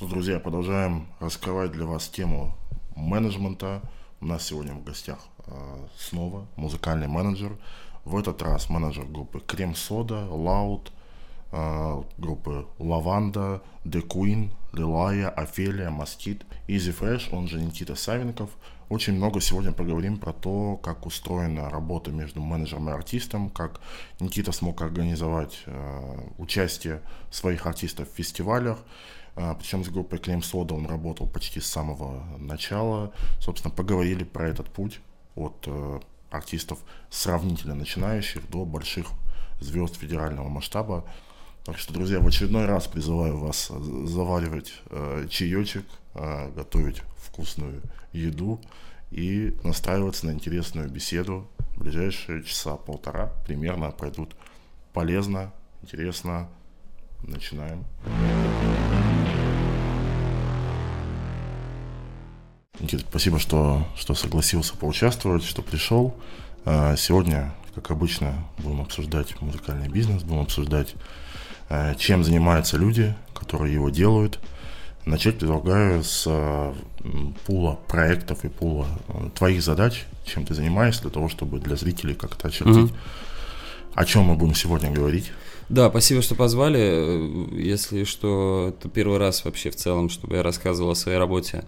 Что, друзья, продолжаем раскрывать для вас тему менеджмента. У нас сегодня в гостях э, снова музыкальный менеджер. В этот раз менеджер группы Cream Soda, ЛАУД, э, группы Lovanda, The Queen, Лилая, Офелия, Маскит, Easy Fresh, он же Никита Савенков. Очень много сегодня поговорим про то, как устроена работа между менеджером и артистом, как Никита смог организовать э, участие своих артистов в фестивалях, а, Причем с группой Клейм Сода он работал почти с самого начала. Собственно, поговорили про этот путь от э, артистов сравнительно начинающих до больших звезд федерального масштаба. Так что, друзья, в очередной раз призываю вас заваривать э, чаечек, э, готовить вкусную еду и настраиваться на интересную беседу. Ближайшие часа полтора примерно пройдут полезно, интересно. Начинаем. Никита, спасибо, что, что согласился поучаствовать, что пришел. А, сегодня, как обычно, будем обсуждать музыкальный бизнес, будем обсуждать, а, чем занимаются люди, которые его делают. Начать предлагаю с пула проектов и пула твоих задач, чем ты занимаешься, для того, чтобы для зрителей как-то очертить, mm о чем мы будем сегодня говорить. Да, спасибо, что позвали. Если что, это первый раз вообще в целом, чтобы я рассказывал о своей работе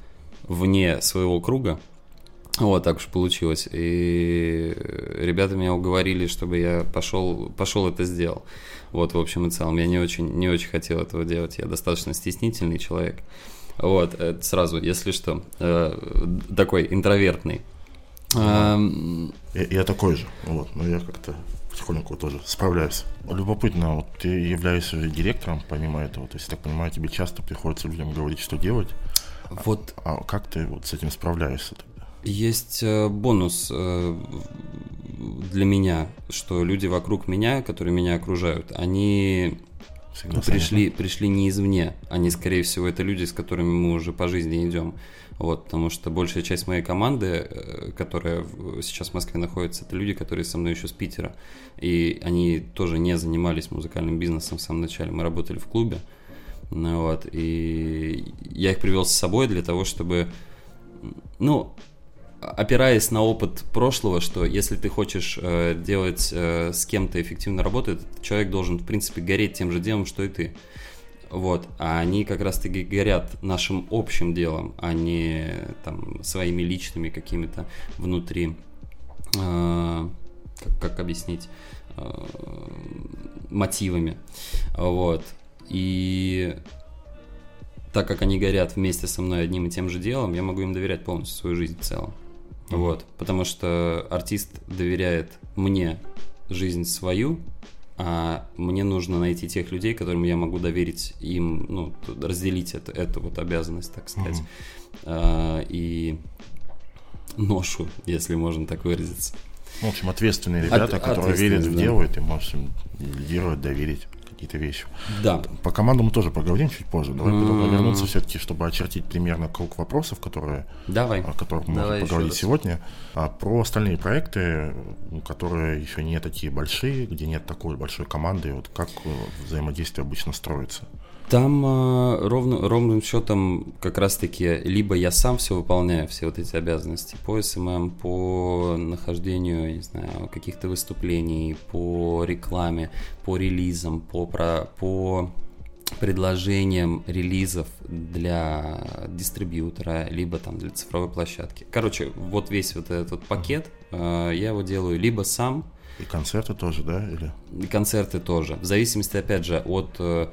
вне своего круга. Вот, так уж получилось. И ребята меня уговорили, чтобы я пошел, пошел это сделал. Вот, в общем и целом, я не очень, не очень хотел этого делать. Я достаточно стеснительный человек. Вот, сразу, если что, э, такой интровертный. Я, я такой же, вот, но я как-то потихоньку тоже справляюсь. Любопытно, вот ты являешься директором, помимо этого, то есть, так понимаю, тебе часто приходится людям говорить, что делать. Вот. А, а как ты вот с этим справляешься тогда? Есть э, бонус э, для меня, что люди вокруг меня, которые меня окружают, они Всегда пришли, пришли не извне. Они, скорее всего, это люди, с которыми мы уже по жизни идем. Вот, потому что большая часть моей команды, э, которая сейчас в Москве находится, это люди, которые со мной еще с Питера. И они тоже не занимались музыкальным бизнесом в самом начале. Мы работали в клубе. Ну, вот, и я их привел с собой для того, чтобы, ну, опираясь на опыт прошлого, что если ты хочешь э, делать э, с кем-то эффективно работу, этот человек должен, в принципе, гореть тем же делом, что и ты. Вот, а они как раз-таки горят нашим общим делом, а не там своими личными какими-то внутри, э, как, как объяснить, э, мотивами. Вот. И так как они горят вместе со мной одним и тем же делом, я могу им доверять полностью свою жизнь в целом. Mm-hmm. Вот, потому что артист доверяет мне жизнь свою, а мне нужно найти тех людей, которым я могу доверить им, ну, разделить это, эту вот обязанность, так сказать, mm-hmm. а, и ношу, если можно так выразиться. В общем, ответственные ребята, От, которые верят в да. дело, и ты можешь им лидировать, доверить какие-то вещи. Да. По командам мы тоже поговорим чуть позже. Давай mm-hmm. вернуться все-таки, чтобы очертить примерно круг вопросов, которые, Давай. о которых мы Давай можем поговорить сегодня. А про остальные проекты, которые еще не такие большие, где нет такой большой команды, вот как э, взаимодействие обычно строится? Там э, ровно, ровным счетом как раз-таки либо я сам все выполняю, все вот эти обязанности по СММ, по нахождению, не знаю, каких-то выступлений, по рекламе, по релизам, по, про, по предложением релизов для дистрибьютора, либо там для цифровой площадки. Короче, вот весь вот этот вот пакет, э, я его делаю либо сам. И концерты тоже, да? Или? И концерты тоже. В зависимости, опять же, от э,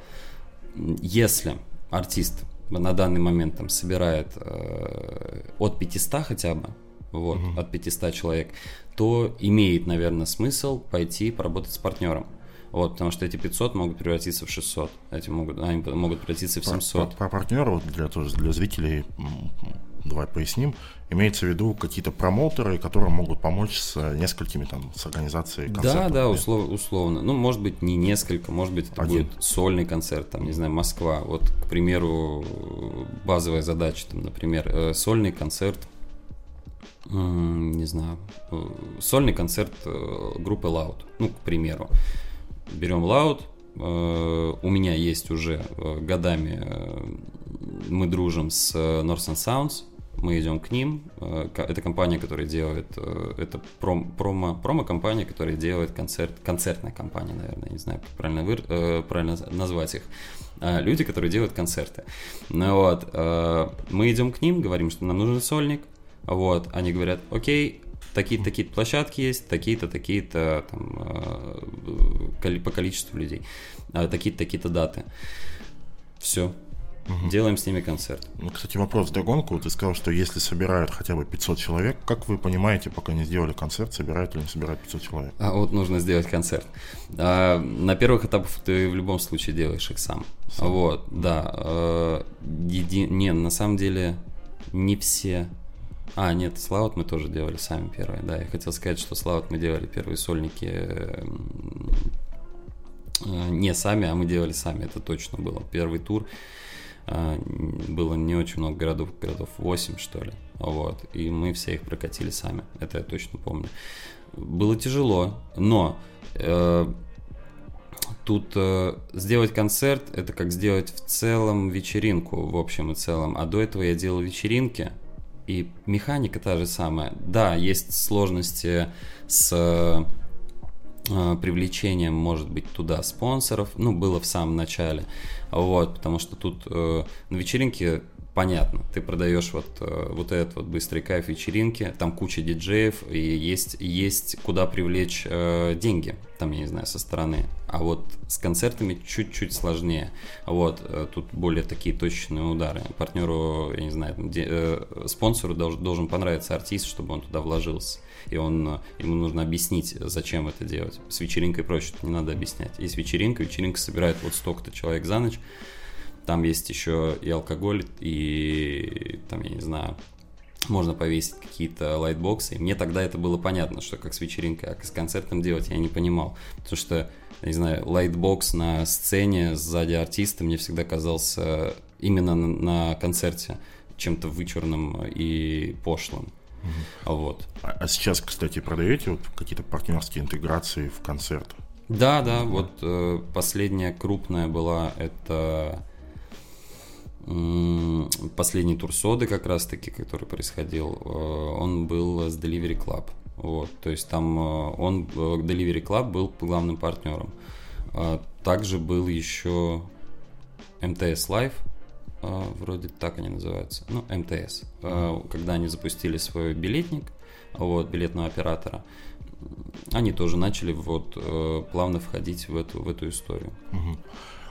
если артист на данный момент там собирает э, от 500 хотя бы, вот, угу. от 500 человек, то имеет, наверное, смысл пойти поработать с партнером. Вот, потому что эти 500 могут превратиться в 600, эти могут, они могут превратиться в 700. Про, про, про партнера, для, тоже для зрителей давай поясним, имеется в виду какие-то промоутеры, которые могут помочь с несколькими там, с организацией концертов. Да, да, услов, условно. Ну, может быть, не несколько, может быть, это Один. будет сольный концерт, там, не знаю, Москва. Вот, к примеру, базовая задача, там, например, э, сольный концерт, не знаю, э, сольный концерт э, группы Loud, ну, к примеру. Берем Loud, у меня есть уже годами мы дружим с North and Sounds, мы идем к ним. Это компания, которая делает, это пром, промо, промо-компания, которая делает концерт, концертная компания, наверное, не знаю, как правильно, вы, правильно назвать их. Люди, которые делают концерты. Ну вот, мы идем к ним, говорим, что нам нужен сольник. Вот, они говорят, окей, такие-то такие площадки есть, такие-то такие-то там по количеству людей, такие-то такие-то даты. Все, Угу. Делаем с ними концерт. Ну, кстати, вопрос в догонку. Ты сказал, что если собирают хотя бы 500 человек, как вы понимаете, пока не сделали концерт, собирают или не собирают 500 человек? А вот нужно сделать концерт. А, на первых этапах ты в любом случае делаешь их сам. сам. Вот, да. А, еди... Не, на самом деле не все а, нет, Слаут мы тоже делали сами первые, да. Я хотел сказать, что Слаут мы делали первые сольники э, не сами, а мы делали сами, это точно было. Первый тур было не очень много городов, городов 8, что ли. Вот. И мы все их прокатили сами. Это я точно помню. Было тяжело, но э, тут э, сделать концерт это как сделать в целом вечеринку, в общем и целом. А до этого я делал вечеринки, и механика та же самая. Да, есть сложности с привлечением, может быть, туда спонсоров. Ну, было в самом начале. Вот, потому что тут э, на вечеринке понятно, ты продаешь вот, э, вот этот вот быстрый кайф вечеринки, там куча диджеев, и есть, есть куда привлечь э, деньги, там, я не знаю, со стороны. А вот с концертами чуть-чуть сложнее. Вот, э, тут более такие точечные удары. Партнеру, я не знаю, де, э, спонсору должен, должен понравиться артист, чтобы он туда вложился и он, ему нужно объяснить, зачем это делать. С вечеринкой проще, не надо объяснять. Есть вечеринка, вечеринка собирает вот столько-то человек за ночь, там есть еще и алкоголь, и там, я не знаю, можно повесить какие-то лайтбоксы. Мне тогда это было понятно, что как с вечеринкой, а как с концертом делать я не понимал. Потому что, не знаю, лайтбокс на сцене сзади артиста мне всегда казался именно на концерте чем-то вычурным и пошлым. Угу. Вот. А, а сейчас, кстати, продаете вот какие-то партнерские интеграции в концерт? Да, да, угу. вот э, последняя крупная была это последний тур соды как раз-таки, который происходил, э, он был с Delivery Club. Вот, то есть там э, он, э, Delivery Club был главным партнером. Э, также был еще МТС Live, а, вроде так они называются, ну, МТС, а, когда они запустили свой билетник, вот, билетного оператора, они тоже начали вот э, плавно входить в эту, в эту историю. Угу.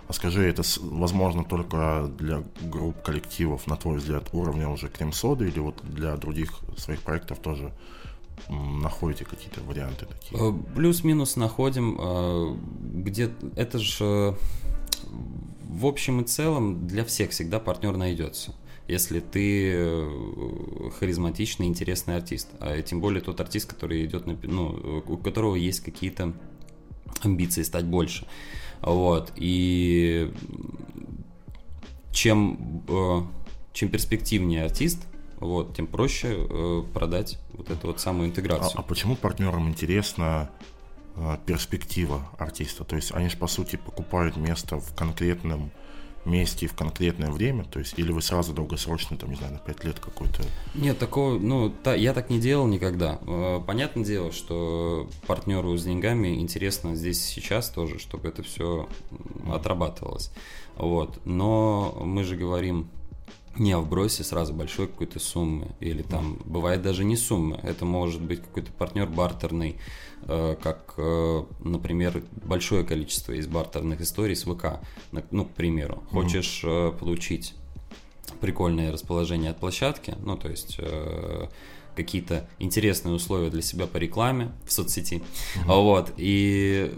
А скажи, это возможно только для групп коллективов, на твой взгляд, уровня уже крем-соды или вот для других своих проектов тоже находите какие-то варианты такие? Э, плюс-минус находим, э, где это же в общем и целом для всех всегда партнер найдется. Если ты э, харизматичный, интересный артист, а тем более тот артист, который идет на, ну, у которого есть какие-то амбиции стать больше. Вот. И чем, э, чем перспективнее артист, вот, тем проще э, продать вот эту вот самую интеграцию. А, а почему партнерам интересно перспектива артиста. То есть они же, по сути, покупают место в конкретном месте и в конкретное время, то есть, или вы сразу долгосрочно, там, не знаю, на 5 лет какой-то... Нет, такого, ну, та, я так не делал никогда. Э, понятное дело, что партнеру с деньгами интересно здесь сейчас тоже, чтобы это все отрабатывалось. Вот. Но мы же говорим не о вбросе сразу большой какой-то суммы, или там, бывает даже не суммы, это может быть какой-то партнер бартерный, Э, как, э, например, большое количество из бартерных историй с ВК. Ну, к примеру, хочешь mm получить прикольное расположение от площадки, ну, то есть какие-то интересные условия для себя по рекламе в соцсети, mm-hmm. вот, и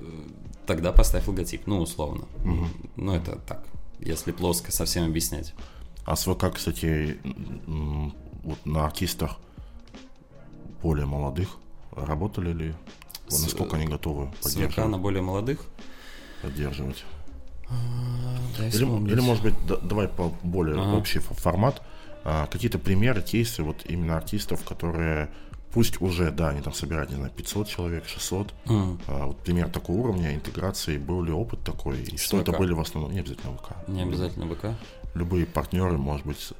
тогда поставь логотип, ну, условно. Mm-hmm. Ну, это так, если плоско совсем объяснять. А с ВК, кстати, вот на артистах более молодых работали ли? Насколько они готовы поддерживать? С на более молодых? Поддерживать. А, или, или, может быть, да, давай по более ага. общий формат. А, какие-то примеры, кейсы вот именно артистов, которые Пусть уже, да, они там собирают, не знаю, 500 человек, 600. Mm. А, вот пример такого уровня интеграции. Был ли опыт такой? И что ВК. это были в основном? Не обязательно ВК. Не обязательно ВК? Любые партнеры, может быть,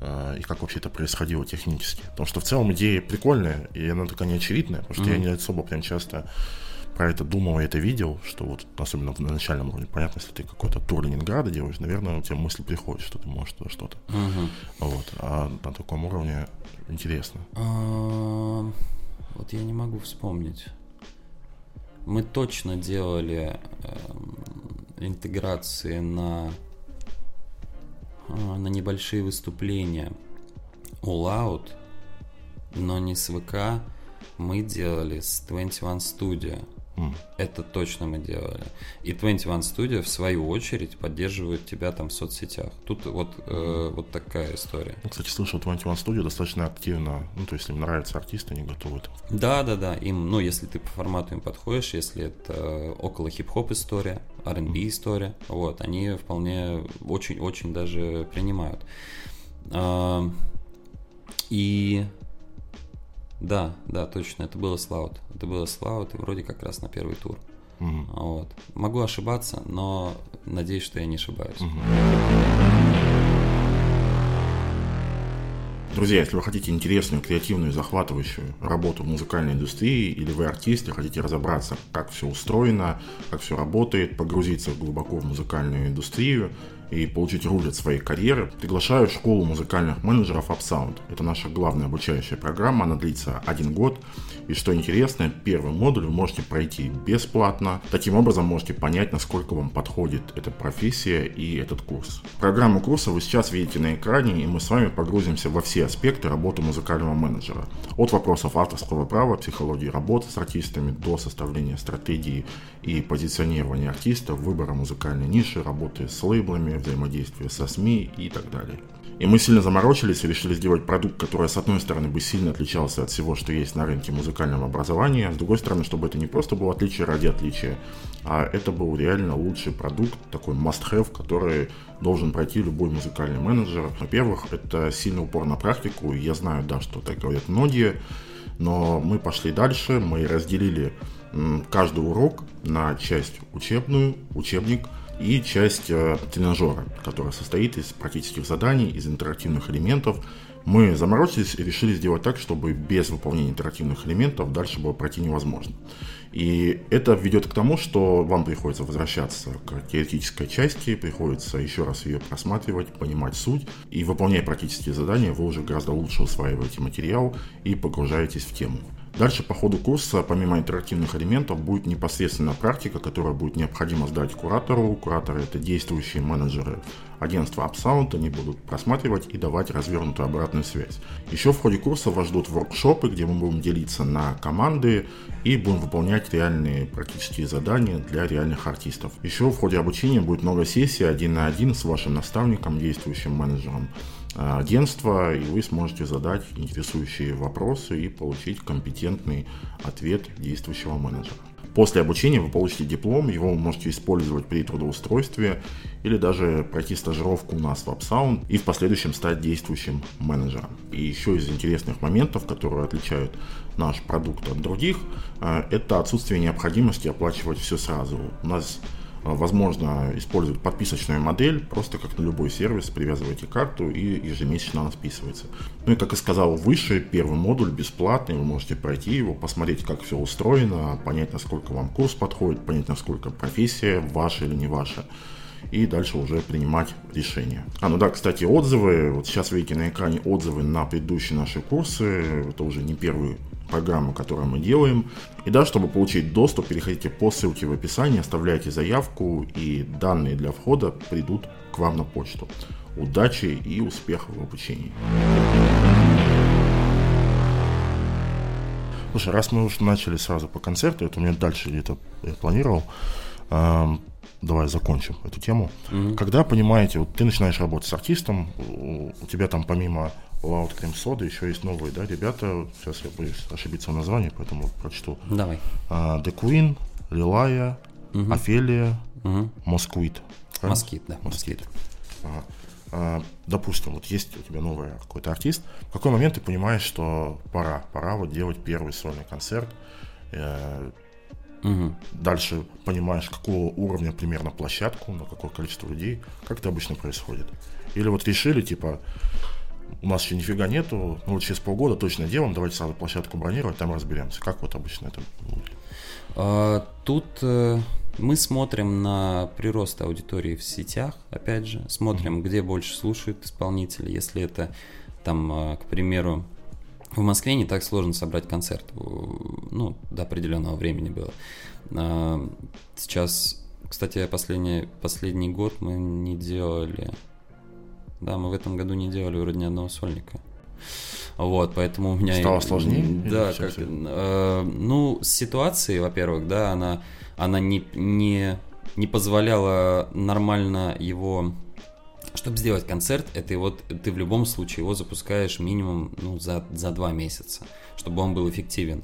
а, и как вообще это происходило технически. Потому что в целом идея прикольная, и она такая неочевидная, потому что mm. я не особо прям часто про это думал и это видел, что вот особенно на начальном уровне, понятно, если ты какой-то тур Ленинграда делаешь, наверное, у тебя мысль приходит, что ты можешь что-то. Угу. Вот. А на таком уровне интересно. А, вот я не могу вспомнить. Мы точно делали э, интеграции на, э, на небольшие выступления All Out, но не с ВК. Мы делали с 21 Studio. Это точно мы делали. И 21 Studio, в свою очередь, поддерживает тебя там в соцсетях. Тут вот, э, вот такая история. Ну, кстати, слышал, 21 Studio достаточно активно, ну, то есть им нравятся артисты, они готовы. Да, да, да. Им, ну, если ты по формату им подходишь, если это около хип-хоп история, R&B история, вот, они вполне очень-очень даже принимают. А, и да, да, точно, это было Слаут. Это было Слаут, и вроде как раз на первый тур. Угу. Вот. Могу ошибаться, но надеюсь, что я не ошибаюсь. Угу. Друзья, если вы хотите интересную, креативную, захватывающую работу в музыкальной индустрии, или вы артист и хотите разобраться, как все устроено, как все работает, погрузиться глубоко в музыкальную индустрию, и получить руль от своей карьеры, приглашаю в школу музыкальных менеджеров UpSound. Это наша главная обучающая программа, она длится один год. И что интересно, первый модуль вы можете пройти бесплатно. Таким образом можете понять, насколько вам подходит эта профессия и этот курс. Программу курса вы сейчас видите на экране, и мы с вами погрузимся во все аспекты работы музыкального менеджера. От вопросов авторского права, психологии работы с артистами до составления стратегии и позиционирования артиста, выбора музыкальной ниши, работы с лейблами, взаимодействия со СМИ и так далее. И мы сильно заморочились и решили сделать продукт, который, с одной стороны, бы сильно отличался от всего, что есть на рынке музыкального образования, а с другой стороны, чтобы это не просто было отличие ради отличия, а это был реально лучший продукт, такой must-have, который должен пройти любой музыкальный менеджер. Во-первых, это сильный упор на практику, я знаю, да, что так говорят многие, но мы пошли дальше, мы разделили каждый урок на часть учебную, учебник – и часть э, тренажера, которая состоит из практических заданий, из интерактивных элементов. Мы заморочились и решили сделать так, чтобы без выполнения интерактивных элементов дальше было пройти невозможно. И это ведет к тому, что вам приходится возвращаться к теоретической части, приходится еще раз ее просматривать, понимать суть. И выполняя практические задания, вы уже гораздо лучше усваиваете материал и погружаетесь в тему. Дальше по ходу курса, помимо интерактивных элементов, будет непосредственно практика, которая будет необходимо сдать куратору. Кураторы – это действующие менеджеры агентства Upsound, они будут просматривать и давать развернутую обратную связь. Еще в ходе курса вас ждут воркшопы, где мы будем делиться на команды и будем выполнять реальные практические задания для реальных артистов. Еще в ходе обучения будет много сессий один на один с вашим наставником, действующим менеджером. Э, агентства, и вы сможете задать интересующие вопросы и получить компетентный ответ действующего менеджера. После обучения вы получите диплом, его вы можете использовать при трудоустройстве или даже пройти стажировку у нас в AppSound и в последующем стать действующим менеджером. И еще из интересных моментов, которые отличают наш продукт от других, э, это отсутствие необходимости оплачивать все сразу. У нас возможно использовать подписочную модель, просто как на любой сервис, привязываете карту и ежемесячно она списывается. Ну и как и сказал выше, первый модуль бесплатный, вы можете пройти его, посмотреть, как все устроено, понять, насколько вам курс подходит, понять, насколько профессия ваша или не ваша и дальше уже принимать решения. А, ну да, кстати, отзывы. Вот сейчас видите на экране отзывы на предыдущие наши курсы. Это уже не первый программу, которую мы делаем. И да, чтобы получить доступ, переходите по ссылке в описании, оставляйте заявку, и данные для входа придут к вам на почту. Удачи и успехов в обучении. Слушай, раз мы уже начали сразу по концерту, это у меня дальше где-то я планировал, эм, давай закончим эту тему. Mm-hmm. Когда понимаете, вот ты начинаешь работать с артистом, у, тебя там помимо Loud Cream Soda, еще есть новые, да, ребята, сейчас я боюсь ошибиться в названии, поэтому прочту. Давай. Uh, The Queen, Лилая, угу. Офелия. Москвит. Москит, да. Москит. Ага. а, допустим, вот есть у тебя новый какой-то артист, в какой момент ты понимаешь, что пора, пора вот делать первый сольный концерт, Угу. Дальше понимаешь, какого уровня примерно площадку, на какое количество людей, как это обычно происходит. Или вот решили, типа, у нас еще нифига нету, ну вот через полгода точно делаем, давайте сразу площадку бронировать, там разберемся. Как вот обычно это будет? А, тут э, мы смотрим на прирост аудитории в сетях, опять же, смотрим, mm-hmm. где больше слушают исполнители. Если это там, э, к примеру, в Москве не так сложно собрать концерт, ну, до определенного времени было. А, сейчас, кстати, последний, последний год мы не делали да, мы в этом году не делали вроде ни одного сольника. Вот, поэтому у меня... Стало сложнее? Да, как, э, ну, с ситуацией, во-первых, да, она, она не, не, не позволяла нормально его... Чтобы сделать концерт, это вот ты в любом случае его запускаешь минимум ну, за, за два месяца, чтобы он был эффективен.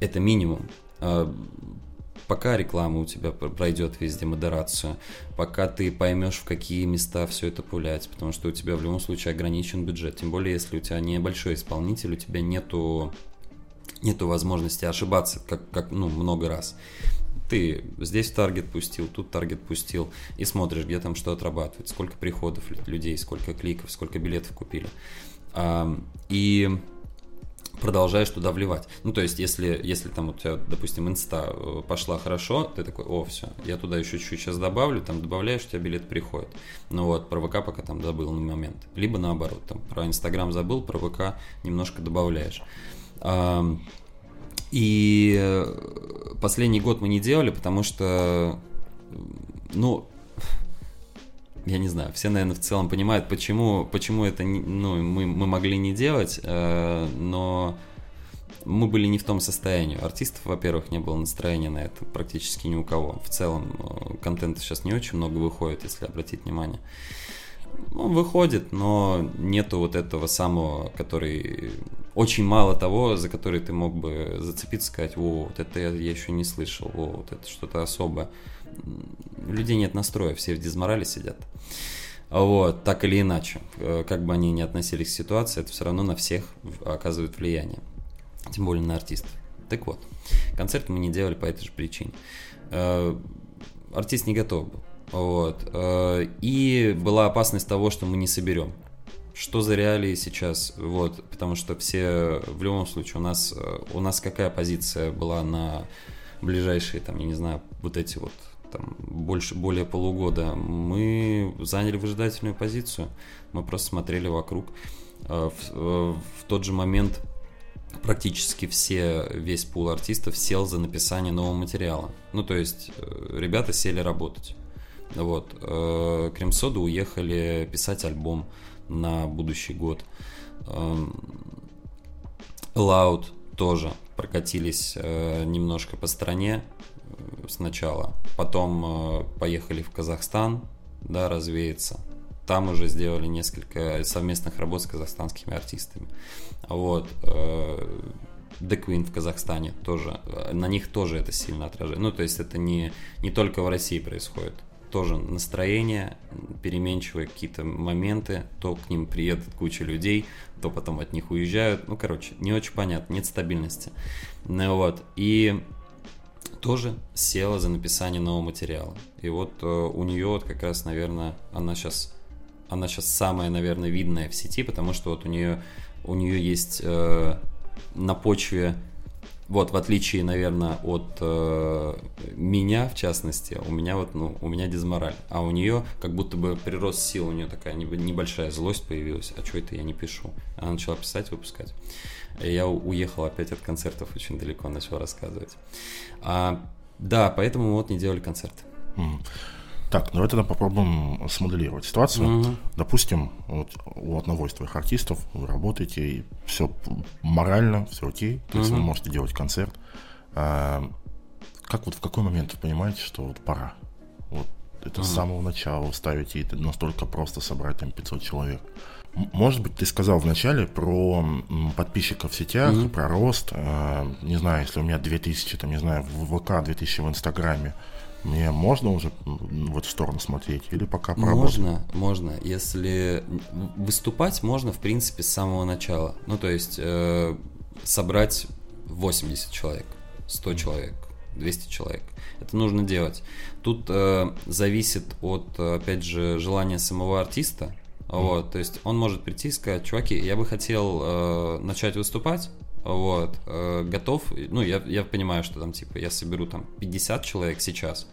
Это минимум. А, пока реклама у тебя пройдет везде модерацию, пока ты поймешь, в какие места все это пулять, потому что у тебя в любом случае ограничен бюджет, тем более если у тебя небольшой исполнитель, у тебя нету нету возможности ошибаться как, как ну, много раз. Ты здесь таргет пустил, тут таргет пустил, и смотришь, где там что отрабатывает, сколько приходов людей, сколько кликов, сколько билетов купили. И продолжаешь туда вливать. Ну, то есть, если, если там у тебя, допустим, инста э, пошла хорошо, ты такой, о, все, я туда еще чуть-чуть сейчас добавлю, там добавляешь, у тебя билет приходит. Ну вот, про ВК пока там забыл на момент. Либо наоборот, там про Инстаграм забыл, про ВК немножко добавляешь. И э, последний год мы не делали, потому что, ну, я не знаю, все, наверное, в целом понимают, почему, почему это ну, мы, мы могли не делать, э, но мы были не в том состоянии. Артистов, во-первых, не было настроения на это практически ни у кого. В целом, э, контента сейчас не очень много выходит, если обратить внимание. Он ну, выходит, но нету вот этого самого, который... Очень мало того, за который ты мог бы зацепиться, сказать, о, вот это я, еще не слышал, о, вот это что-то особое у людей нет настроя, все в дизморале сидят. Вот, так или иначе, э, как бы они ни относились к ситуации, это все равно на всех оказывает влияние, тем более на артистов. Так вот, концерт мы не делали по этой же причине. Э, артист не готов был. Вот. Э, и была опасность того, что мы не соберем. Что за реалии сейчас? Вот, потому что все, в любом случае, у нас, у нас какая позиция была на ближайшие, там, я не знаю, вот эти вот там, больше, более полугода, мы заняли выжидательную позицию. Мы просто смотрели вокруг. Э, в, э, в тот же момент практически все, весь пул артистов сел за написание нового материала. Ну, то есть, э, ребята сели работать. Вот. Кремсода уехали писать альбом на будущий год. Loud тоже прокатились немножко по стране, сначала, потом э, поехали в Казахстан, да, развеяться. Там уже сделали несколько совместных работ с казахстанскими артистами. Вот. Э, The Queen в Казахстане тоже, на них тоже это сильно отражает. Ну, то есть это не, не только в России происходит. Тоже настроение, переменчивые какие-то моменты, то к ним приедет куча людей, то потом от них уезжают. Ну, короче, не очень понятно, нет стабильности. Ну вот. И тоже села за написание нового материала. И вот э, у нее вот как раз, наверное, она сейчас, она сейчас самая, наверное, видная в сети, потому что вот у нее, у нее есть э, на почве, вот в отличие, наверное, от э, меня, в частности, у меня вот, ну, у меня дизмораль, а у нее как будто бы прирост сил, у нее такая небольшая злость появилась, а что это я не пишу? Она начала писать, выпускать. Я уехал опять от концертов очень далеко, начал рассказывать. А, да, поэтому вот не делали концерты. Так, давай тогда попробуем смоделировать ситуацию. Mm-hmm. Допустим, вот у одного из твоих артистов вы работаете, и все морально, все окей, то есть вы можете делать концерт. А, как вот в какой момент вы понимаете, что вот пора? Вот это mm-hmm. с самого начала ставите, и это настолько просто собрать там 500 человек. Может быть, ты сказал вначале про подписчиков в сетях, mm-hmm. про рост. Э, не знаю, если у меня 2000, там, не знаю, в ВК, 2000 в Инстаграме. Мне можно уже в эту сторону смотреть или пока поработать? Можно, можно. Если выступать можно, в принципе, с самого начала. Ну, то есть э, собрать 80 человек, 100 человек, 200 человек. Это нужно делать. Тут э, зависит от, опять же, желания самого артиста. Вот, то есть он может прийти и сказать, чуваки, я бы хотел э, начать выступать, вот, э, готов, ну, я, я понимаю, что там, типа, я соберу там 50 человек сейчас,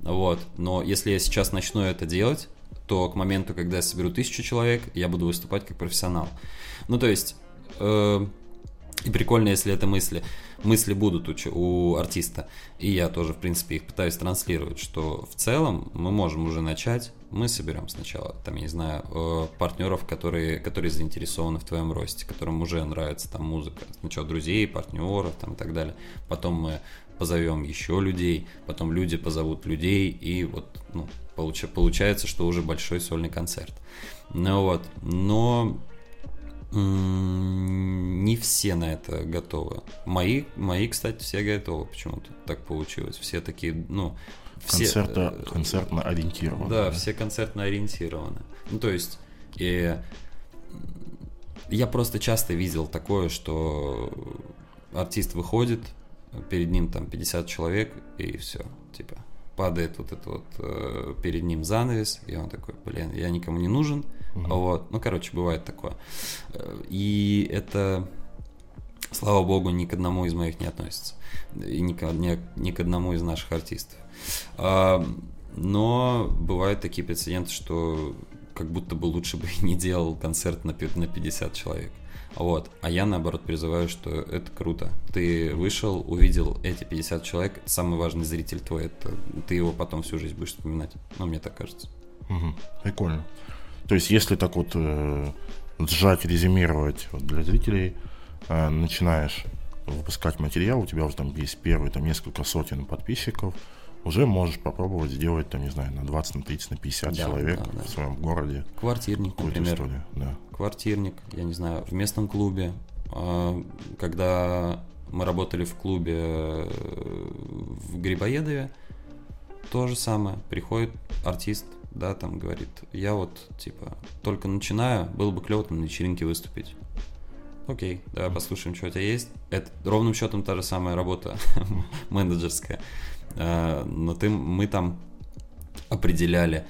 вот, но если я сейчас начну это делать, то к моменту, когда я соберу тысячу человек, я буду выступать как профессионал. Ну, то есть, э, и прикольно, если это мысли мысли будут у, у артиста. И я тоже, в принципе, их пытаюсь транслировать, что в целом мы можем уже начать. Мы соберем сначала, там, я не знаю, э, партнеров, которые, которые заинтересованы в твоем росте, которым уже нравится там музыка. Сначала друзей, партнеров там, и так далее. Потом мы позовем еще людей, потом люди позовут людей, и вот ну, получ, получается, что уже большой сольный концерт. Ну вот, но не все на это готовы. Мои, мои, кстати, все готовы. Почему-то так получилось. Все такие, ну, все, Концерта, э, концертно ориентированы. Да, все концертно ориентированы. Ну, то есть, и я просто часто видел такое, что артист выходит, перед ним там 50 человек, и все, типа, падает вот этот вот э, перед ним занавес, и он такой, блин, я никому не нужен, Угу. Вот. Ну, короче, бывает такое. И это, слава богу, ни к одному из моих не относится. И ни к, ни, ни к одному из наших артистов. А, но бывают такие прецеденты, что как будто бы лучше бы не делал концерт на, на 50 человек. Вот. А я, наоборот, призываю, что это круто. Ты вышел, увидел эти 50 человек, самый важный зритель твой, это ты его потом всю жизнь будешь вспоминать. Ну, мне так кажется. Угу. Прикольно. То есть, если так вот э, сжать, резюмировать вот для зрителей, э, начинаешь выпускать материал, у тебя уже там есть первые там несколько сотен подписчиков, уже можешь попробовать сделать, там, не знаю, на 20, на 30, на 50 да, человек да, да. в своем городе. Квартирник, например. Историю. Да. Квартирник, я не знаю, в местном клубе. А, когда мы работали в клубе э, в Грибоедове, то же самое. Приходит артист, да, там говорит, я вот, типа, только начинаю, было бы клево на вечеринке выступить. Окей, давай послушаем, что у тебя есть. Это ровным счетом та же самая работа менеджерская. А, но ты, мы там определяли,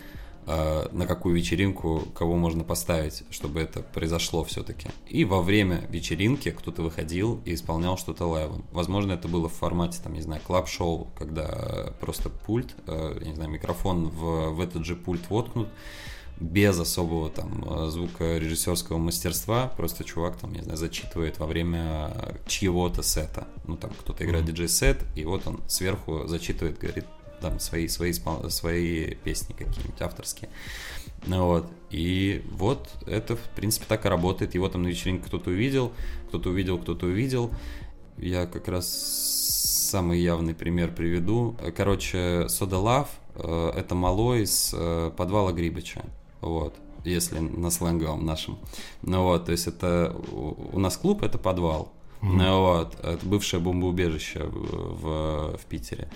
Э, на какую вечеринку кого можно поставить, чтобы это произошло все-таки. И во время вечеринки кто-то выходил и исполнял что-то лайвом. Возможно, это было в формате, там, не знаю, клаб-шоу, когда просто пульт, э, я не знаю, микрофон в, в этот же пульт воткнут, без особого там э, звукорежиссерского мастерства, просто чувак там, не знаю, зачитывает во время чьего-то сета. Ну, там кто-то играет mm-hmm. диджей-сет, и вот он сверху зачитывает, говорит, там свои, свои, свои песни какие-нибудь авторские. Ну вот. И вот это, в принципе, так и работает. Его там на вечеринке кто-то увидел, кто-то увидел, кто-то увидел. Я как раз самый явный пример приведу. Короче, Soda Love э, это малой из э, подвала Грибыча. Вот если на сленговом нашем. Ну вот, то есть это у нас клуб это подвал. Mm-hmm. Ну вот, это бывшее бомбоубежище в, в, Питере.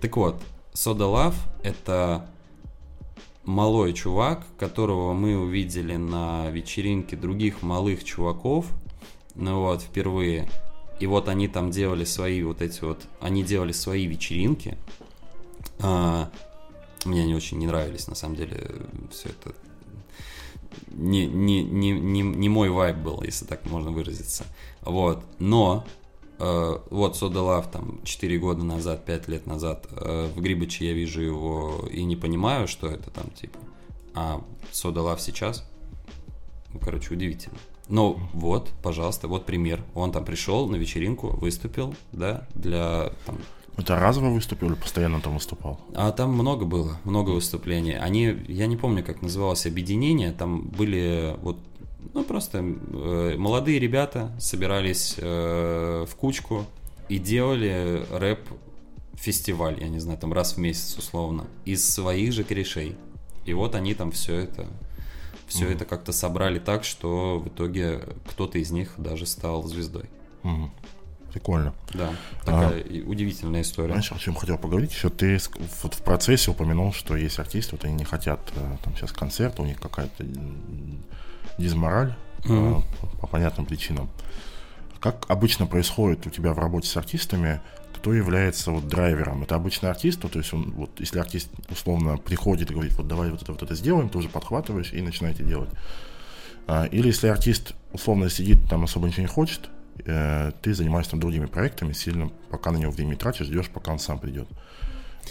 Так вот, Soda Love — это малой чувак, которого мы увидели на вечеринке других малых чуваков, ну вот, впервые. И вот они там делали свои вот эти вот, они делали свои вечеринки. А, мне они очень не нравились, на самом деле, все это не, не, не, не, не мой вайб был, если так можно выразиться. Вот. Но Uh, вот Soda Love там 4 года назад, 5 лет назад uh, в Грибыче я вижу его и не понимаю, что это там типа. А Soda Love сейчас, ну, короче, удивительно. Но вот, пожалуйста, вот пример. Он там пришел на вечеринку, выступил, да, для там, это разово выступил или постоянно там выступал? А там много было, много выступлений. Они, я не помню, как называлось объединение, там были вот ну, просто э, молодые ребята собирались э, в кучку и делали рэп-фестиваль, я не знаю, там раз в месяц условно, из своих же корешей. И вот они там все это, все mm это как-то собрали так, что в итоге кто-то из них даже стал звездой. mm Прикольно. Да, такая а, удивительная история. Знаешь, о чем хотел поговорить? Еще ты вот в процессе упомянул, что есть артисты, вот они не хотят э, там сейчас концерт, у них какая-то дизмораль mm-hmm. по понятным причинам. Как обычно происходит у тебя в работе с артистами, кто является вот драйвером? Это обычный артист, то есть он, вот, если артист условно приходит и говорит, вот давай вот это, вот это сделаем, ты уже подхватываешь и начинаете делать. А, или если артист условно сидит, там особо ничего не хочет, э, ты занимаешься там другими проектами, сильно пока на него время тратишь, ждешь, пока он сам придет.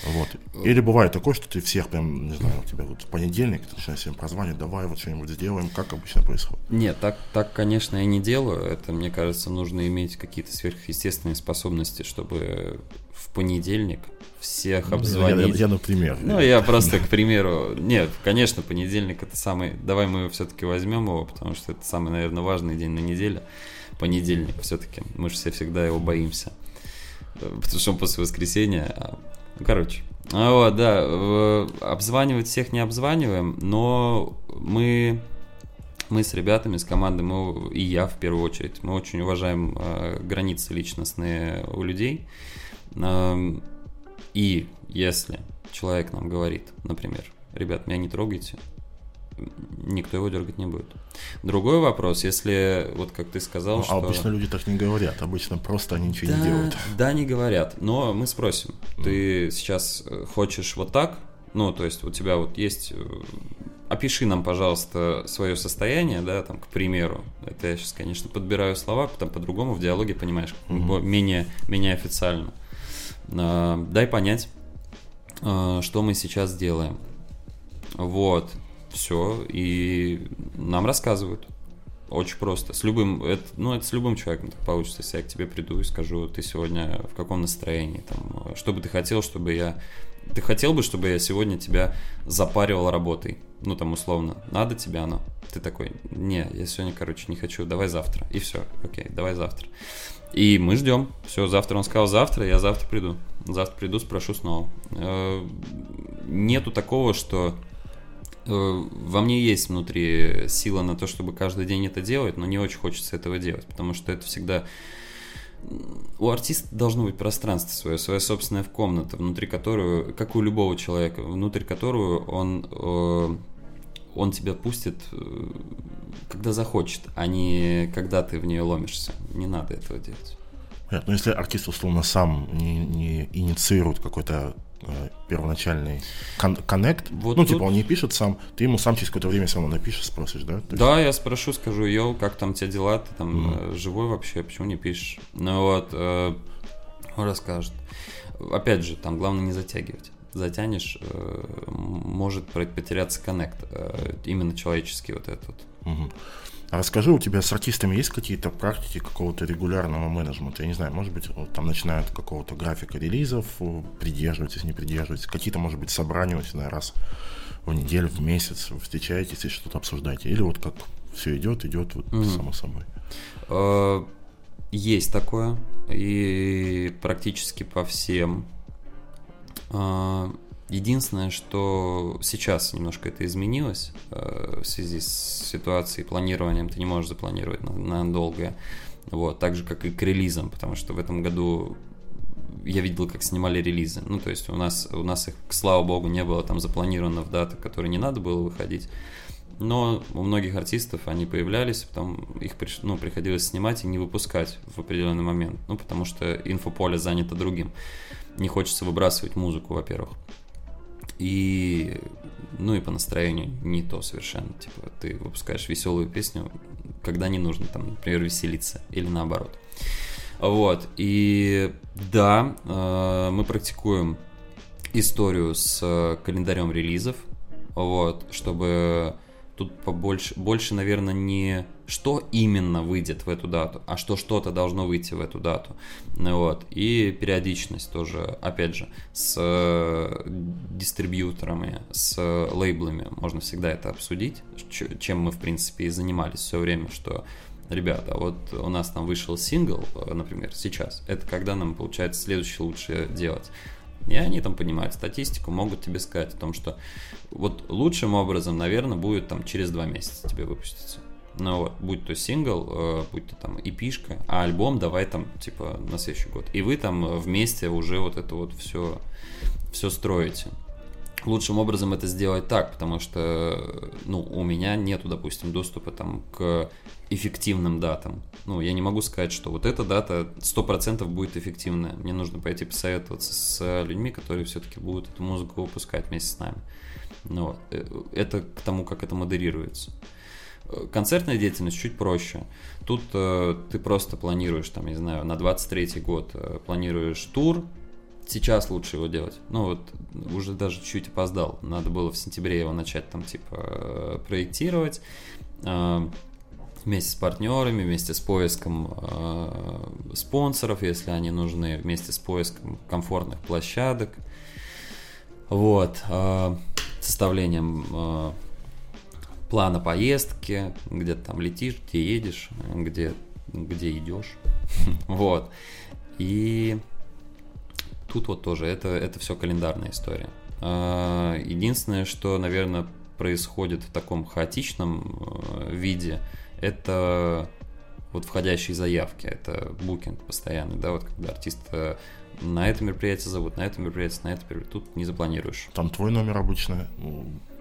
Вот. Или бывает такое, что ты всех прям, не знаю, у тебя вот в понедельник ты начинаешь всем прозванивать, давай вот что-нибудь сделаем, как обычно происходит? Нет, так, так, конечно, я не делаю. Это, мне кажется, нужно иметь какие-то сверхъестественные способности, чтобы в понедельник всех обзвонить. Я, я, я например. Ну, я просто, к примеру, нет, конечно, понедельник это самый, давай мы все-таки возьмем его, потому что это самый, наверное, важный день на неделе. Понедельник все-таки, мы же все всегда его боимся. Потому что он после воскресенья, а Короче. А вот, да, обзванивать всех не обзваниваем, но мы, мы с ребятами, с командой, мы, и я в первую очередь, мы очень уважаем э, границы личностные у людей. Э, и если человек нам говорит, например, ребят, меня не трогайте, никто его дергать не будет. Другой вопрос, если, вот как ты сказал, ну, что... обычно люди так не говорят, обычно просто они ничего да, не делают. Да, не говорят, но мы спросим, mm. ты сейчас э, хочешь вот так? Ну, то есть у тебя вот есть... Э, опиши нам, пожалуйста, свое состояние, да, там, к примеру. Это я сейчас, конечно, подбираю слова, там по-другому в диалоге, понимаешь, mm-hmm. менее, менее официально. А, дай понять, а, что мы сейчас делаем. Вот все, и нам рассказывают. Очень просто. С любым, это, ну, это с любым человеком так получится. Если я к тебе приду и скажу, ты сегодня в каком настроении, там, что бы ты хотел, чтобы я... Ты хотел бы, чтобы я сегодня тебя запаривал работой? Ну, там, условно, надо тебе оно? Ты такой, не, я сегодня, короче, не хочу, давай завтра. И все, окей, давай завтра. И мы ждем. Все, завтра он сказал завтра, я завтра приду. Завтра приду, спрошу снова. Э, нету такого, что Э, во мне есть внутри сила на то, чтобы каждый день это делать, но не очень хочется этого делать, потому что это всегда... У артиста должно быть пространство свое, своя собственная комната, внутри которую, как у любого человека, внутри которую он, э, он тебя пустит, э, когда захочет, а не когда ты в нее ломишься. Не надо этого делать. Понятно. Но если артист условно сам не, не инициирует какой-то Э, первоначальный коннект. Вот ну, тут... типа, он не пишет сам, ты ему сам через какое-то время все равно напишешь, спросишь, да? То да, есть... я спрошу, скажу, йоу, как там тебе дела, ты там mm. живой вообще, почему не пишешь? Ну вот, э, он расскажет. Опять же, там главное не затягивать. Затянешь, э, может потеряться коннект, э, именно человеческий вот этот. Угу. А расскажи, у тебя с артистами есть какие-то практики какого-то регулярного менеджмента? Я не знаю, может быть, вот, там начинают какого-то графика релизов, придерживайтесь, не придерживайтесь, какие-то, может быть, собрания, не знаю, раз в неделю, в месяц встречаетесь и что-то обсуждаете? Или вот как все идет, идет вот mm-hmm. само собой? Есть такое, и практически по всем Единственное, что сейчас немножко это изменилось э, в связи с ситуацией планированием. Ты не можешь запланировать на долгое. Вот, так же, как и к релизам, потому что в этом году я видел, как снимали релизы. Ну, то есть у нас, у нас их, слава богу, не было там запланировано в даты, которые не надо было выходить. Но у многих артистов они появлялись, потом их ну, приходилось снимать и не выпускать в определенный момент. Ну, потому что инфополе занято другим. Не хочется выбрасывать музыку, во-первых. И, ну и по настроению не то совершенно. Типа, ты выпускаешь веселую песню, когда не нужно, там, например, веселиться, или наоборот. Вот, и да, э, мы практикуем историю с календарем релизов, вот, чтобы Тут побольше, больше, наверное, не что именно выйдет в эту дату, а что что-то должно выйти в эту дату. Вот. И периодичность тоже, опять же, с э, дистрибьюторами, с лейблами можно всегда это обсудить, чем мы, в принципе, и занимались все время, что ребята, вот у нас там вышел сингл, э, например, сейчас, это когда нам, получается, следующее лучше делать. И они там понимают статистику, могут тебе сказать о том, что вот лучшим образом, наверное, будет там через два месяца тебе выпуститься. Ну вот, будь то сингл, э, будь то там эпишка, а альбом давай там, типа, на следующий год. И вы там вместе уже вот это вот все, все строите лучшим образом это сделать так, потому что, ну, у меня нету, допустим, доступа там к эффективным датам. Ну, я не могу сказать, что вот эта дата 100% будет эффективная. Мне нужно пойти посоветоваться с людьми, которые все-таки будут эту музыку выпускать вместе с нами. Ну, это к тому, как это модерируется. Концертная деятельность чуть проще. Тут э, ты просто планируешь, там, не знаю, на 23 год э, планируешь тур, сейчас лучше его делать. Ну вот уже даже чуть опоздал. Надо было в сентябре его начать там типа э, проектировать э, вместе с партнерами, вместе с поиском э, спонсоров, если они нужны, вместе с поиском комфортных площадок. Вот. Составлением плана поездки, где ты там летишь, где едешь, где, где идешь. Вот. И тут вот тоже это, это все календарная история. А, единственное, что, наверное, происходит в таком хаотичном э, виде, это вот входящие заявки, это букинг постоянный, да, вот когда артист э, на это мероприятие зовут, на это мероприятие, на это мероприятие, тут не запланируешь. Там твой номер обычно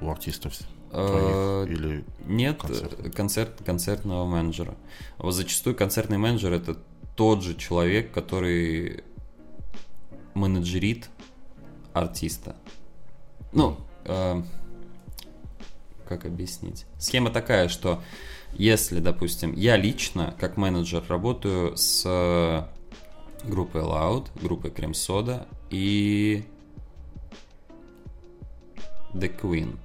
у артистов твоих, или Нет, концерт концертного менеджера. Вот зачастую концертный менеджер это тот же человек, который менеджерит артиста. Ну, э, как объяснить? Схема такая, что если, допустим, я лично, как менеджер, работаю с группой Loud, группой Крем Сода и The Queen.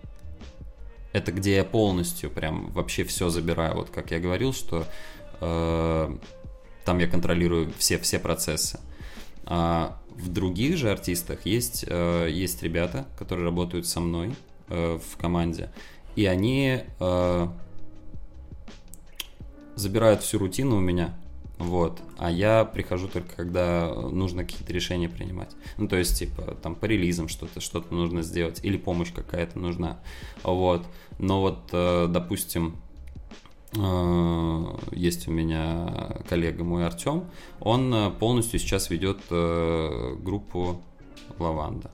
Это где я полностью прям вообще все забираю. Вот как я говорил, что э, там я контролирую все, все процессы. А в других же артистах есть, э, есть ребята, которые работают со мной э, в команде, и они э, забирают всю рутину у меня, вот, а я прихожу только когда нужно какие-то решения принимать. Ну, то есть, типа, там по релизам что-то, что-то нужно сделать, или помощь какая-то нужна, вот. Но вот, допустим, Э, есть у меня коллега мой Артем, он э, полностью сейчас ведет э, группу Лаванда.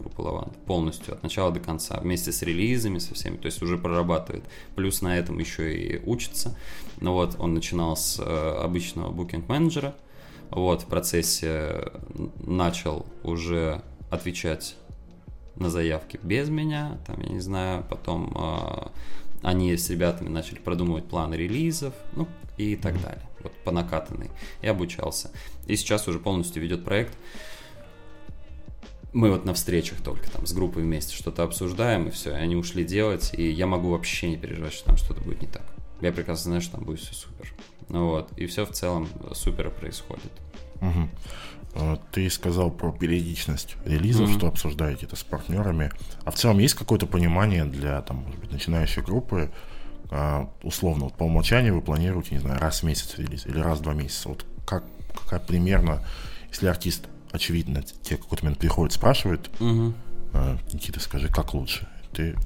Группа Лаванда. Полностью, от начала до конца. Вместе с релизами, со всеми. То есть уже прорабатывает. Плюс на этом еще и учится. Ну вот, он начинал с обычного букинг-менеджера. Вот, в процессе начал уже отвечать на заявки без меня, там, я не знаю, потом они с ребятами начали продумывать планы релизов, ну и так далее. Вот по накатанной. И обучался. И сейчас уже полностью ведет проект. Мы вот на встречах только там с группой вместе что-то обсуждаем, и все, и они ушли делать, и я могу вообще не переживать, что там что-то будет не так. Я прекрасно знаю, что там будет все супер. Ну вот, и все в целом супер происходит. Угу. Э, ты сказал про периодичность релизов, mm-hmm. что обсуждаете это с партнерами. А в целом есть какое-то понимание для там, может быть, начинающей группы? А, условно, вот по умолчанию вы планируете, не знаю, раз в месяц релиз или раз в два месяца. Вот как, как примерно, если артист, очевидно, тебе какой-то момент приходит, спрашивает, mm-hmm. Никита, скажи, как лучше? Ты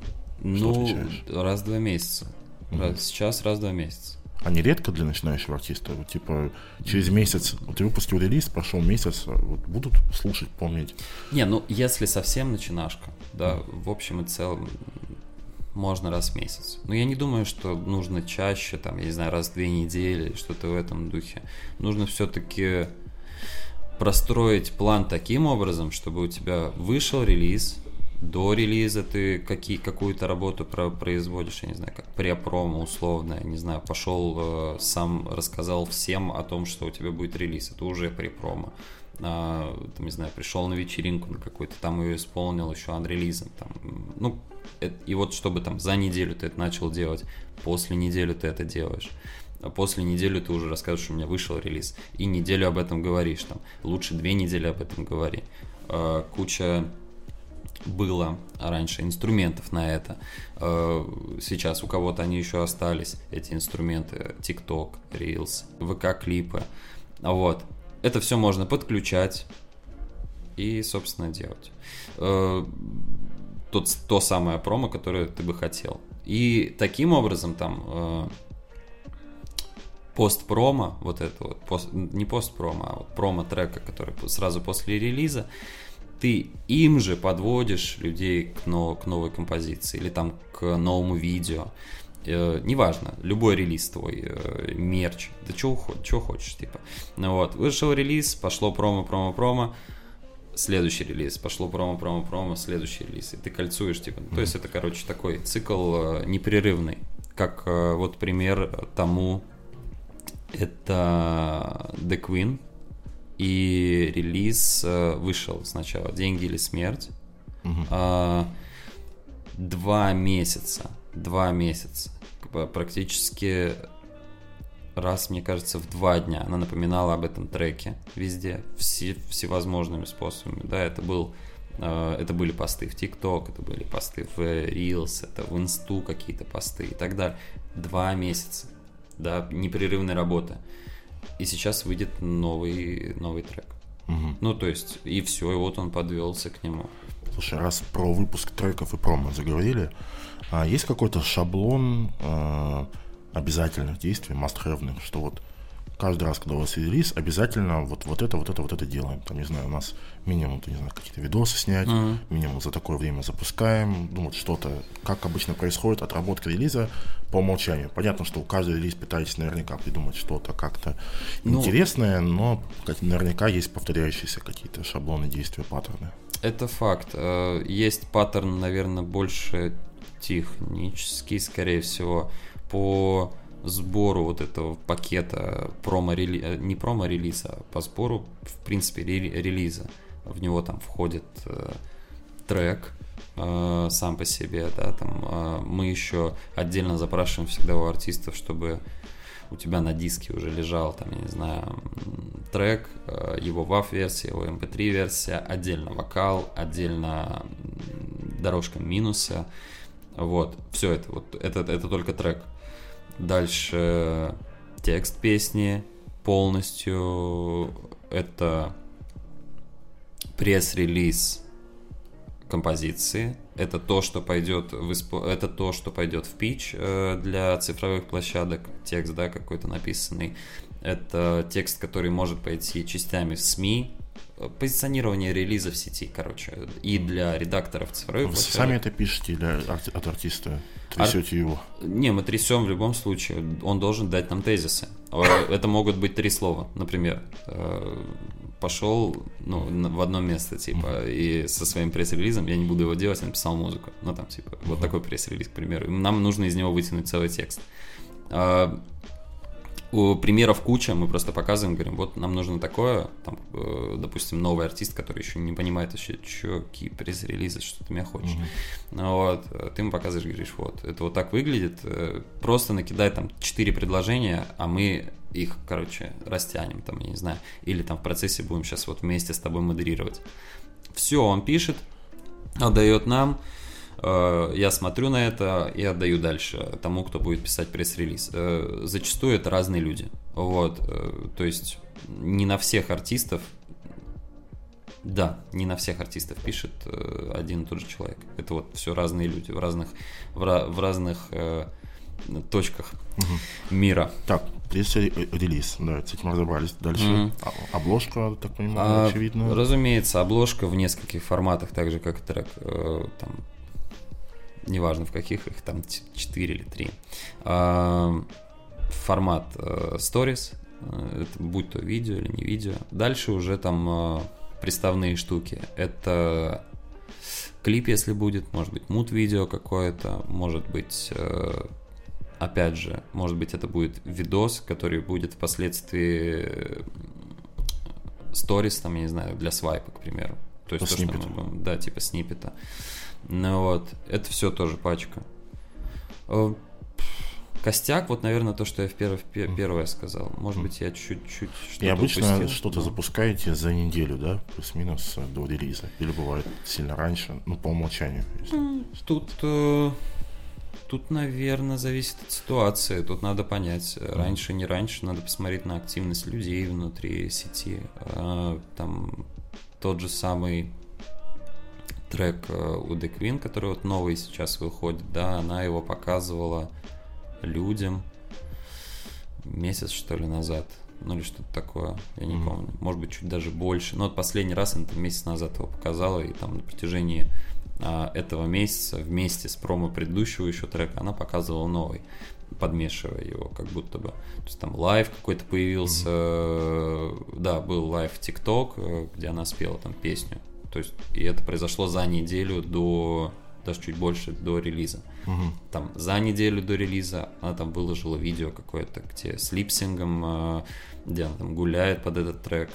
ну, отвечаешь? раз в два месяца. Mm-hmm. Раз, сейчас раз в два месяца они редко для начинающего артиста. Вот, типа, через месяц, вот ты выпустил релиз, прошел месяц, вот будут слушать, помнить. Не, ну, если совсем начинашка, да, в общем и целом, можно раз в месяц. Но я не думаю, что нужно чаще, там, я не знаю, раз в две недели, что-то в этом духе. Нужно все-таки простроить план таким образом, чтобы у тебя вышел релиз, до релиза ты какие, какую-то работу про, производишь, я не знаю, как препромо условно, я не знаю, пошел, э, сам рассказал всем о том, что у тебя будет релиз, это уже препромо. А, там, не знаю, пришел на вечеринку на какую-то, там ее исполнил еще анрелизом, там, ну, это, и вот чтобы там за неделю ты это начал делать, после недели ты это делаешь, а после недели ты уже рассказываешь, что у меня вышел релиз, и неделю об этом говоришь, там, лучше две недели об этом говори. А, куча было раньше инструментов на это. Э, сейчас у кого-то они еще остались, эти инструменты. TikTok, Reels, VK-клипы. Вот. Это все можно подключать и, собственно, делать. Э, тот, то самое промо, которое ты бы хотел. И таким образом там э, пост-промо, вот это вот, пост, не пост-промо, а вот промо-трека, который сразу после релиза, ты им же подводишь людей к, нов, к новой композиции или там к новому видео. Э, неважно, любой релиз твой, э, мерч, да что хочешь, типа. Ну вот, вышел релиз, пошло промо, промо, промо, следующий релиз, пошло промо, промо, промо, следующий релиз, и ты кольцуешь, типа. Mm-hmm. То есть это, короче, такой цикл э, непрерывный. Как э, вот пример тому, это The Queen, и релиз э, вышел сначала «Деньги или смерть». Угу. Два месяца, два месяца, практически раз, мне кажется, в два дня она напоминала об этом треке везде, все, всевозможными способами, да, это был э, это были посты в ТикТок, это были посты в Reels, это в Инсту какие-то посты и так далее. Два месяца, да, непрерывной работы и сейчас выйдет новый, новый трек. Угу. Ну, то есть, и все, и вот он подвелся к нему. Слушай, раз про выпуск треков и промо заговорили, а есть какой-то шаблон э, обязательных действий, must что вот каждый раз, когда у вас релиз, обязательно вот, вот это, вот это, вот это делаем. Там, не знаю, у нас минимум, не знаю, какие-то видосы снять, mm-hmm. минимум за такое время запускаем. Ну, вот что-то, как обычно происходит, отработка релиза по умолчанию. Понятно, что у каждого релиз пытаетесь наверняка придумать что-то как-то ну, интересное, но наверняка есть повторяющиеся какие-то шаблоны действия, паттерны. Это факт. Э, есть паттерн, наверное, больше технический, скорее всего, по сбору вот этого пакета промо-релиза, э, не промо-релиза, а по сбору, в принципе, релиза. В него там входит э, трек э, сам по себе, да, там э, мы еще отдельно запрашиваем всегда у артистов, чтобы у тебя на диске уже лежал, там, я не знаю, трек, э, его WAV-версия, его MP3-версия, отдельно вокал, отдельно дорожка минуса, вот, все это, вот, это, это только трек. Дальше текст песни полностью. Это пресс-релиз композиции. Это то, что пойдет в исп... это то, что пойдет в пич э, для цифровых площадок. Текст, да, какой-то написанный. Это текст, который может пойти частями в СМИ, позиционирование релиза в сети, короче, и для редакторов цифровых Вы площадок. сами это пишете или от артиста? Трясете Ар... его? Не, мы трясем в любом случае. Он должен дать нам тезисы. А, это могут быть три слова, например. Э, Пошел ну, в одно место, типа, и со своим пресс-релизом, я не буду его делать, написал музыку. Ну, там, типа, вот такой пресс-релиз, к примеру. Нам нужно из него вытянуть целый текст. А, у примеров куча, мы просто показываем, говорим, вот нам нужно такое, там, э, допустим, новый артист, который еще не понимает вообще, что, какие пресс-релизы, что ты меня хочешь. Mm-hmm. Вот, э, ты ему показываешь, говоришь, вот, это вот так выглядит, э, просто накидай там четыре предложения, а мы их, короче, растянем, там, я не знаю, или там в процессе будем сейчас вот вместе с тобой модерировать. Все, он пишет, отдает нам, я смотрю на это и отдаю дальше тому, кто будет писать пресс-релиз. Э, зачастую это разные люди. Вот, э, то есть не на всех артистов, да, не на всех артистов пишет один и тот же человек. Это вот все разные люди в разных, в, разных точках угу. мира. Так, пресс-релиз, да, с этим разобрались. Дальше mm обложка, так понимаю, а, очевидно. Разумеется, обложка в нескольких форматах, так же как трек. Там неважно в каких их, там 4 или 3. А, формат э, stories, э, это будь то видео или не видео. Дальше уже там э, приставные штуки. Это клип, если будет, может быть, мут-видео какое-то, может быть, опять же, может быть, это будет видос, который будет впоследствии сторис, там, я не знаю, для свайпа, к примеру. То есть По то, что мы да, типа сниппета. Ну вот, это все тоже пачка. Э, костяк, вот, наверное, то, что я в перв, первое сказал. Может быть, я чуть-чуть что-то И обычно что-то запускаете за неделю, да, плюс-минус э, до релиза? Или бывает сильно раньше, ну, по умолчанию? Если... Тут, э, тут, наверное, зависит от ситуации. Тут надо понять, раньше, не раньше, надо посмотреть на активность людей внутри сети. Там тот же самый трек э, у The Queen, который вот новый сейчас выходит, да, она его показывала людям месяц, что ли, назад. Ну или что-то такое, я не mm-hmm. помню. Может быть, чуть даже больше. Но вот последний раз она там месяц назад его показала, и там на протяжении а, этого месяца вместе с промо предыдущего еще трека она показывала новый подмешивая его, как будто бы. То есть там лайв какой-то появился, mm-hmm. да, был лайв в ТикТок, э, где она спела там песню. То есть, и это произошло за неделю до, даже чуть больше до релиза. Угу. Там за неделю до релиза она там выложила видео какое-то, где с липсингом, э, где она там гуляет под этот трек,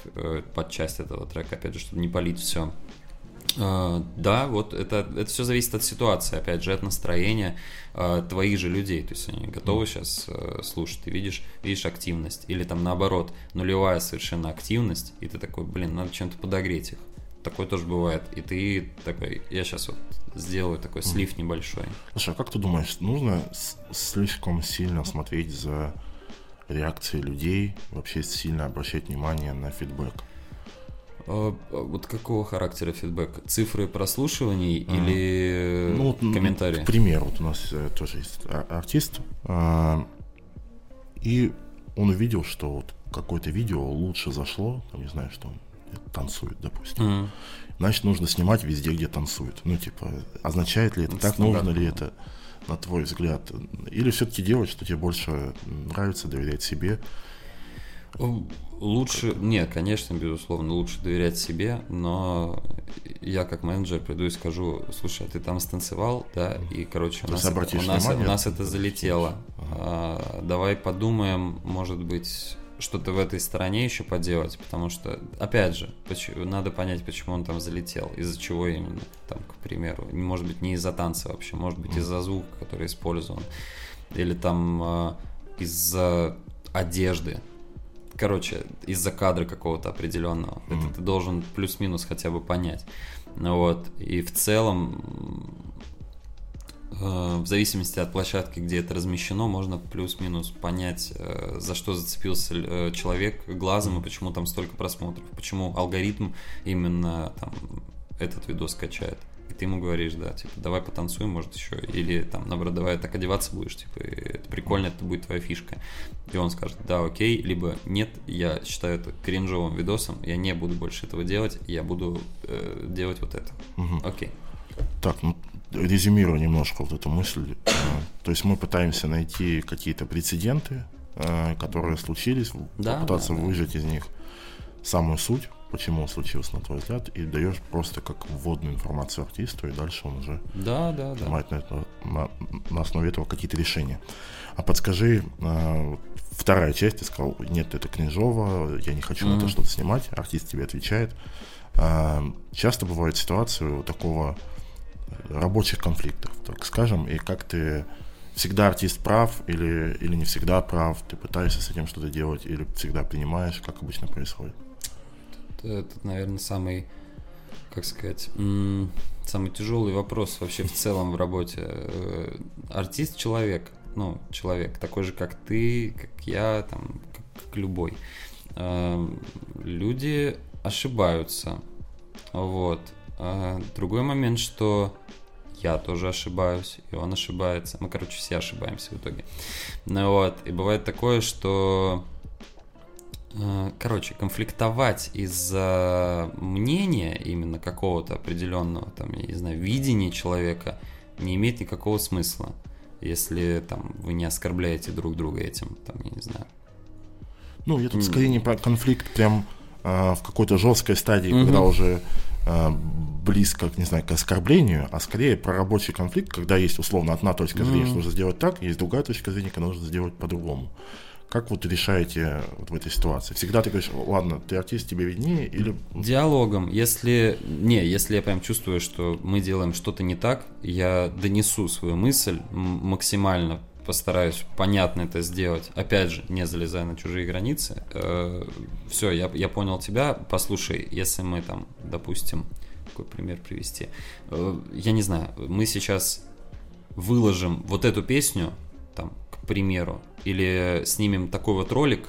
под часть этого трека, опять же, чтобы не полить все. Uh, да, вот это, это все зависит от ситуации, опять же, от настроения твоих же людей. То есть они готовы сейчас э, слушать, ты видишь, видишь активность. Или там наоборот, нулевая совершенно активность, и ты такой, блин, надо чем-то подогреть их. Такое тоже бывает. И ты такой, я сейчас вот сделаю такой слив небольшой. Слушай, а как ты думаешь, нужно слишком сильно смотреть за реакцией людей, вообще сильно обращать внимание на фидбэк? А, а вот какого характера фидбэк? Цифры прослушиваний а, или ну, комментарии? К примеру, вот у нас э, тоже есть артист, а, и он увидел, что вот какое-то видео лучше зашло, там, не знаю, что танцует, допустим. Mm. Значит, нужно снимать везде, где танцует. Ну, типа, означает ли это, так нужно ли это, на твой взгляд? Или все-таки делать, что тебе больше нравится, доверять себе? Лучше, нет, конечно, безусловно, лучше доверять себе, но я как менеджер приду и скажу, слушай, а ты там станцевал, да, и, короче, у нас, это, у, нас, у нас это залетело. А, давай подумаем, может быть, что-то в этой стороне еще поделать, потому что, опять же, почему, надо понять, почему он там залетел, из-за чего именно, там, к примеру, может быть, не из-за танца вообще, может быть, из-за звука, который использован, или там э, из-за одежды, короче, из-за кадра какого-то определенного. Mm-hmm. Это ты должен плюс-минус хотя бы понять. Вот. И в целом, в зависимости от площадки, где это размещено, можно плюс-минус понять, э, за что зацепился э, человек глазом и почему там столько просмотров, почему алгоритм именно там этот видос качает. И ты ему говоришь, да, типа, давай потанцуем, может, еще. Или там, наоборот, давай так одеваться будешь, типа, это прикольно, это будет твоя фишка. И он скажет, да, окей, либо нет, я считаю это кринжовым видосом, я не буду больше этого делать, я буду э, делать вот это. Угу. Окей. Так, ну, резюмирую немножко вот эту мысль. Э, то есть мы пытаемся найти какие-то прецеденты, э, которые случились, да, попытаться да, выжать да. из них самую суть почему он случился, на твой взгляд, и даешь просто как вводную информацию артисту, и дальше он уже да, да, принимает да. На, это, на, на основе этого какие-то решения. А подскажи, э, вторая часть, ты сказал, нет, это кринжово, я не хочу mm-hmm. на это что-то снимать, артист тебе отвечает. Э, часто бывают ситуации такого рабочих конфликтов, так скажем, и как ты всегда артист прав или, или не всегда прав, ты пытаешься с этим что-то делать или всегда принимаешь, как обычно происходит? это, наверное, самый, как сказать, самый тяжелый вопрос вообще в целом в работе. Э, артист человек, ну, человек, такой же, как ты, как я, там, как, любой. Э, люди ошибаются. Вот. А другой момент, что я тоже ошибаюсь, и он ошибается. Мы, короче, все ошибаемся в итоге. Ну вот. И бывает такое, что Э, короче, конфликтовать из-за мнения именно какого-то определенного, там, я не знаю, видения человека не имеет никакого смысла, если там вы не оскорбляете друг друга этим, там, я не знаю. Ну, я тут скорее не про конфликт прям а, в какой-то жесткой стадии, угу. когда уже близко, не знаю, к оскорблению, а скорее про рабочий конфликт, когда есть условно одна точка зрения, угу. что нужно сделать так, есть другая точка зрения, когда нужно сделать по-другому. Как вот решаете вот в этой ситуации? Всегда ты говоришь, ладно, ты артист, тебе виднее, или... Диалогом. Если... Не, если я прям чувствую, что мы делаем что-то не так, я донесу свою мысль максимально постараюсь понятно это сделать. Опять же, не залезая на чужие границы. Э, все, я, я понял тебя. Послушай, если мы там, допустим, какой пример привести. Э, я не знаю, мы сейчас выложим вот эту песню, там, к примеру, или снимем такой вот ролик,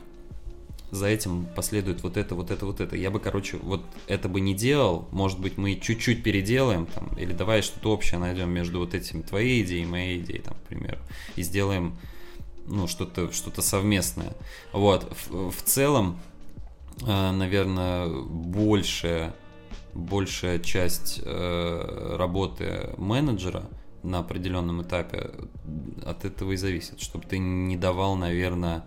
за этим последует вот это, вот это, вот это. Я бы, короче, вот это бы не делал. Может быть, мы чуть-чуть переделаем, там, или давай что-то общее найдем между вот этим твоей идеей и моей идеей, там, к и сделаем ну, что-то что совместное. Вот, в, в целом, э, наверное, большая, большая часть э, работы менеджера на определенном этапе от этого и зависит, чтобы ты не давал, наверное,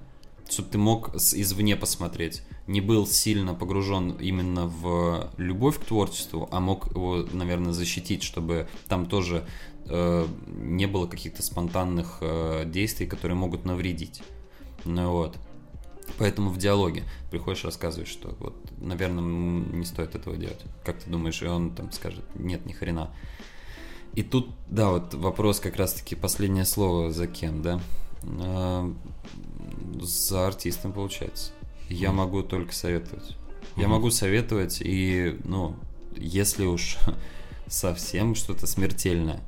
чтобы ты мог извне посмотреть, не был сильно погружен именно в любовь к творчеству, а мог его, наверное, защитить, чтобы там тоже э, не было каких-то спонтанных э, действий, которые могут навредить. Ну вот. Поэтому в диалоге приходишь, рассказываешь, что вот, наверное, не стоит этого делать. Как ты думаешь, и он там скажет, нет, ни хрена. И тут, да, вот вопрос как раз-таки последнее слово за кем, да? За артистом получается. Я могу только советовать. Я могу советовать, и, ну, если уж совсем что-то смертельное,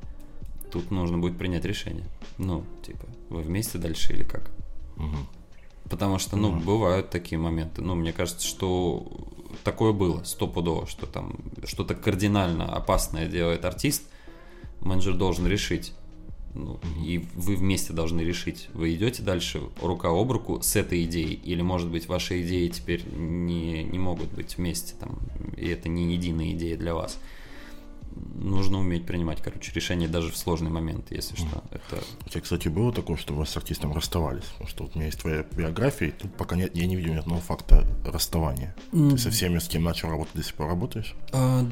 тут нужно будет принять решение. Ну, типа, вы вместе дальше или как? Потому что, ну, бывают такие моменты. Ну, мне кажется, что такое было стопудово, что там что-то кардинально опасное делает артист, менеджер должен решить, ну, и вы вместе должны решить, вы идете дальше рука об руку с этой идеей, или, может быть, ваши идеи теперь не, не могут быть вместе, там, и это не единая идея для вас нужно уметь принимать, короче, решения даже в сложный момент, если что. Это... У тебя, кстати, было такое, что вы с артистом расставались? Потому что вот у меня есть твоя биография, и тут пока нет, я не видел ни одного факта расставания. Mm. Ты со всеми, с кем начал работать, до сих пор работаешь? А,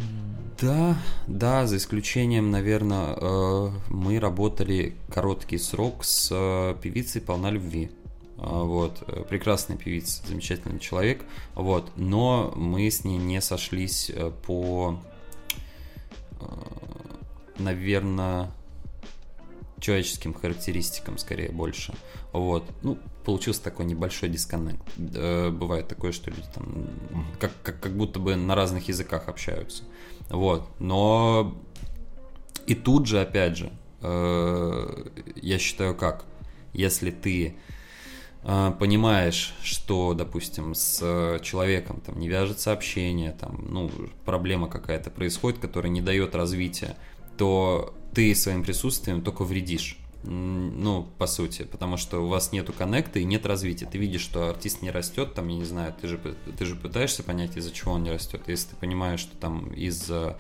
да, да, за исключением, наверное, э, мы работали короткий срок с э, певицей «Полна любви». А, вот, э, прекрасная певица, замечательный человек, вот, но мы с ней не сошлись по наверное, человеческим характеристикам скорее больше. Вот. Ну, получился такой небольшой дисконнект. Э, бывает такое, что люди там как, как, как будто бы на разных языках общаются. Вот. Но и тут же, опять же, э, я считаю как, если ты понимаешь, что, допустим, с э, человеком там не вяжется общение, там, ну, проблема какая-то происходит, которая не дает развития, то ты своим присутствием только вредишь. Ну, по сути, потому что у вас нету коннекта и нет развития. Ты видишь, что артист не растет, там, я не знаю, ты же, ты же пытаешься понять, из-за чего он не растет. Если ты понимаешь, что там из-за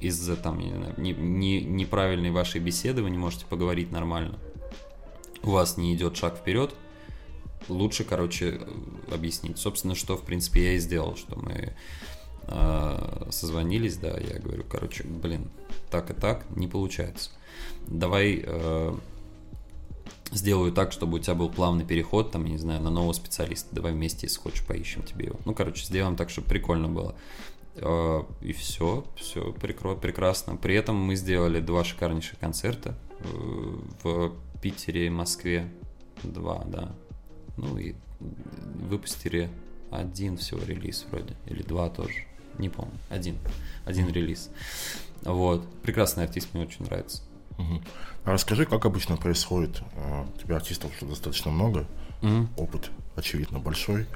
из-за там не, не, не, неправильной вашей беседы вы не можете поговорить нормально, у вас не идет шаг вперед, лучше, короче, объяснить. Собственно, что, в принципе, я и сделал, что мы э, созвонились, да, я говорю, короче, блин, так и так не получается. Давай э, сделаю так, чтобы у тебя был плавный переход, там, я не знаю, на нового специалиста. Давай вместе, если хочешь, поищем тебе его. Ну, короче, сделаем так, чтобы прикольно было. Э, и все, все прекро- прекрасно. При этом мы сделали два шикарнейших концерта э, в Питере и Москве. Два, да. Ну и выпустили один всего релиз вроде, или два тоже, не помню, один, один релиз. Вот, прекрасный артист, мне очень нравится. Угу. А расскажи, как обычно происходит, а, у тебя артистов уже достаточно много, угу. опыт, очевидно, большой,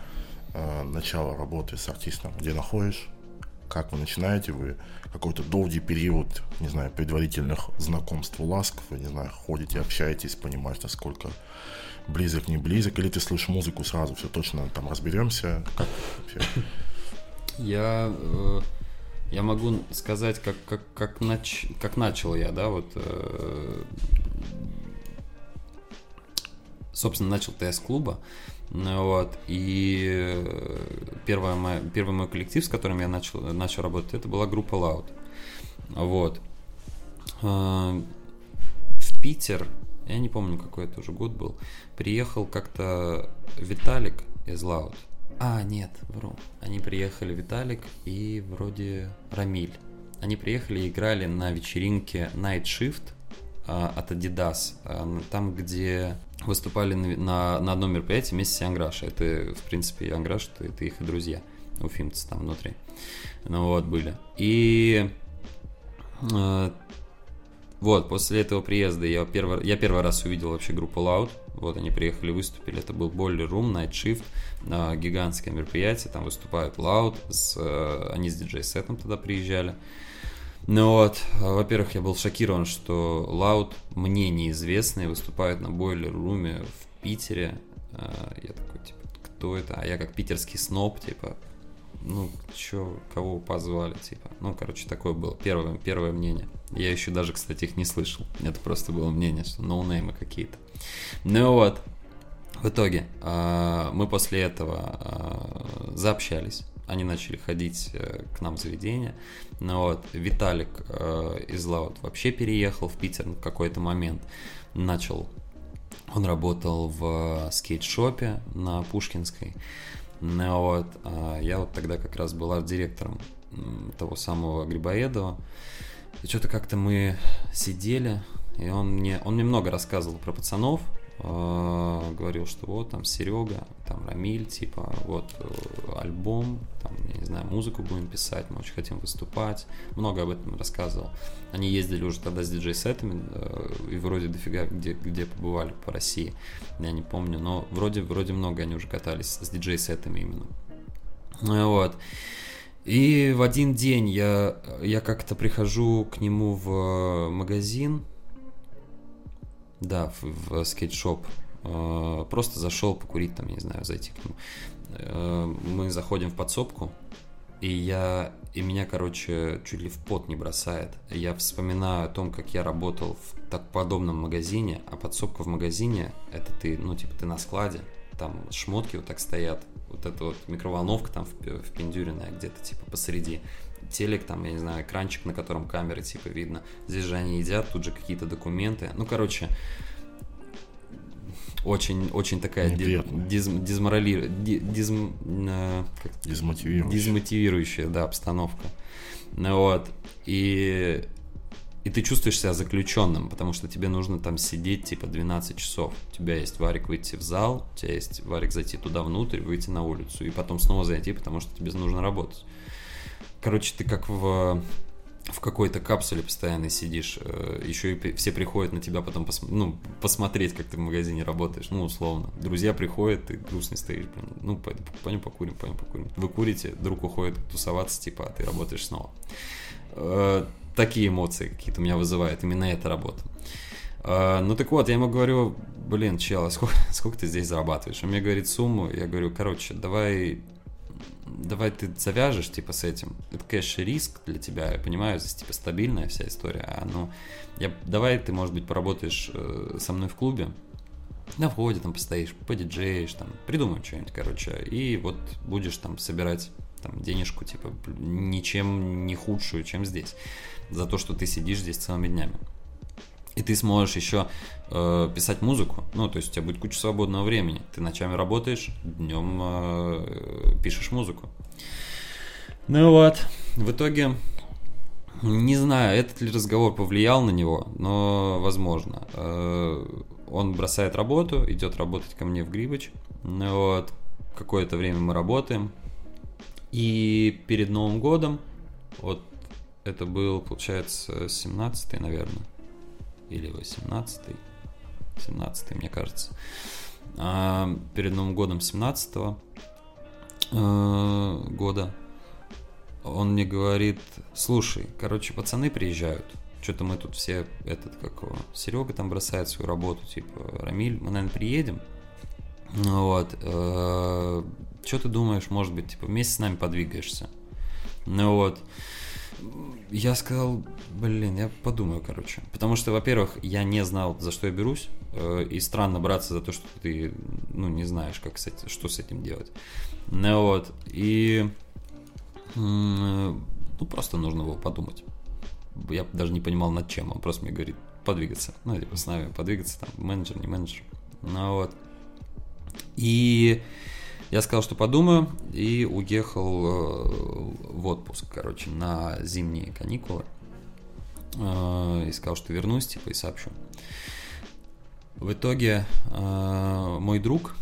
а, начало работы с артистом, где находишь, как вы начинаете, вы какой-то долгий период, не знаю, предварительных знакомств, ласков, вы, не знаю, ходите, общаетесь, понимаете, сколько близок, не близок, или ты слышишь музыку сразу, все точно там разберемся, как? Я, э, я могу сказать, как, как, как, нач, как начал я, да, вот, э, собственно, начал ты с клуба, вот, и первое мой, первый мой коллектив, с которым я начал, начал работать, это была группа Loud, вот. Э, в Питер я не помню, какой это уже год был, приехал как-то Виталик из Loud. А, нет, вру. Они приехали Виталик и вроде Рамиль. Они приехали и играли на вечеринке Night Shift а, от Adidas, а, там, где выступали на, на, на одном мероприятии вместе с Янграш. Это, в принципе, Янграш, это, это их и друзья. Уфимцы там внутри. Ну вот, были. И э, вот, после этого приезда я первый, я первый раз увидел вообще группу Loud. Вот они приехали, выступили. Это был Boiler Room, Night Shift, э, гигантское мероприятие. Там выступают Loud, с, э, они с диджей-сетом тогда приезжали. Ну вот, во-первых, я был шокирован, что Лаут мне неизвестный выступает на бойлер-руме в Питере. Я такой, типа, кто это? А я как питерский сноб, типа, ну, чё, кого позвали, типа. Ну, короче, такое было первое, первое мнение. Я еще даже, кстати, их не слышал. Это просто было мнение, что ноунеймы какие-то. Ну вот, в итоге э, мы после этого э, заобщались. Они начали ходить э, к нам в заведение. Ну вот, Виталик э, из Лаут вообще переехал в Питер в какой-то момент. Начал он работал в скейт-шопе на Пушкинской. Ну вот, а я вот тогда как раз был арт-директором того самого Грибоедова. И что-то как-то мы сидели, и он мне, он мне много рассказывал про пацанов, э, говорил, что вот там Серега, там Рамиль, типа вот э, альбом, там, я не знаю, музыку будем писать, мы очень хотим выступать, много об этом рассказывал. Они ездили уже тогда с диджей-сетами, э, и вроде дофига где, где побывали по России, я не помню, но вроде, вроде много они уже катались с диджей-сетами именно. Вот. И в один день я, я как-то прихожу к нему в магазин, да, в, в скейт-шоп, э, просто зашел покурить там, не знаю, зайти к нему. Э, мы заходим в подсобку, и я, и меня, короче, чуть ли в пот не бросает. Я вспоминаю о том, как я работал в так подобном магазине, а подсобка в магазине, это ты, ну, типа, ты на складе, там шмотки вот так стоят, вот эта вот микроволновка там впендюренная где-то типа посреди, телек там, я не знаю, экранчик, на котором камеры типа видно. Здесь же они едят, тут же какие-то документы. Ну, короче, очень, очень такая диз, дизморали, диз, э, дизмотивирующая. дизмотивирующая, да, обстановка. Ну вот, и и ты чувствуешь себя заключенным, потому что тебе нужно там сидеть типа 12 часов. У тебя есть варик выйти в зал, у тебя есть варик зайти туда внутрь, выйти на улицу, и потом снова зайти, потому что тебе нужно работать. Короче, ты как в в какой-то капсуле постоянно сидишь, э, еще и все приходят на тебя потом пос, ну, посмотреть, как ты в магазине работаешь, ну, условно. Друзья приходят, ты грустный стоишь, блин, ну, пойдем покурим, пойдем покурим. Вы курите, друг уходит тусоваться, типа, а ты работаешь снова. Э, такие эмоции какие-то у меня вызывает именно эта работа. Uh, ну так вот, я ему говорю, блин, чел, а сколько, сколько ты здесь зарабатываешь? Он мне говорит сумму, я говорю, короче, давай, давай ты завяжешь, типа, с этим. Это, конечно, риск для тебя, я понимаю, здесь, типа, стабильная вся история, а, ну, я, давай ты, может быть, поработаешь э, со мной в клубе, на входе там постоишь, подиджеешь, там, придумаем что-нибудь, короче, и вот будешь там собирать там денежку, типа, ничем не худшую, чем здесь за то, что ты сидишь здесь целыми днями. И ты сможешь еще э, писать музыку. Ну, то есть у тебя будет куча свободного времени. Ты ночами работаешь, днем э, пишешь музыку. Ну вот, в итоге, не знаю, этот ли разговор повлиял на него, но возможно. Э, он бросает работу, идет работать ко мне в Грибыч. Ну вот, какое-то время мы работаем. И перед Новым годом, вот это был, получается, 17-й, наверное. Или 18-й. 17-й, мне кажется. А, перед Новым годом 17-го а, года он мне говорит, слушай, короче, пацаны приезжают. Что-то мы тут все, этот, как его, Серега там бросает свою работу, типа, Рамиль, мы, наверное, приедем. Вот. Э, что ты думаешь, может быть, типа, вместе с нами подвигаешься? Ну вот. Я сказал, блин, я подумаю, короче. Потому что, во-первых, я не знал, за что я берусь. Э, и странно браться за то, что ты, ну, не знаешь, как с этим, что с этим делать. Ну вот. И ну, просто нужно было подумать. Я даже не понимал над чем. Он просто мне говорит, подвигаться. Ну, типа, с нами подвигаться, там, менеджер, не менеджер. Ну вот. И я сказал, что подумаю, и уехал э, в отпуск, короче, на зимние каникулы. Э, и сказал, что вернусь, типа, и сообщу. В итоге э, мой друг,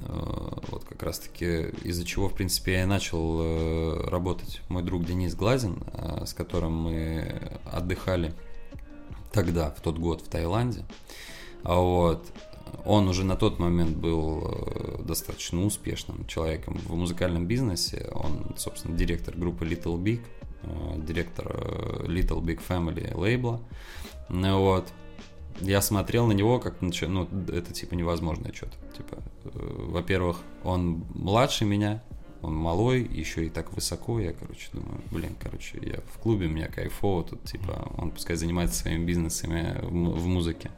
вот как раз-таки из-за чего, в принципе, я и начал работать, мой друг Денис Глазин, с которым мы отдыхали тогда, в тот год в Таиланде. А вот, он уже на тот момент был э, достаточно успешным человеком в музыкальном бизнесе. Он, собственно, директор группы Little Big. директор Little Big Family лейбла. Ну вот. Я смотрел на него как на ну, это типа невозможное что-то. Типа, во-первых, он младше меня, он малой, еще и так высоко, я, короче, думаю, блин, короче, я в клубе, меня кайфово, тут, типа, он пускай занимается своими бизнесами в, в музыке.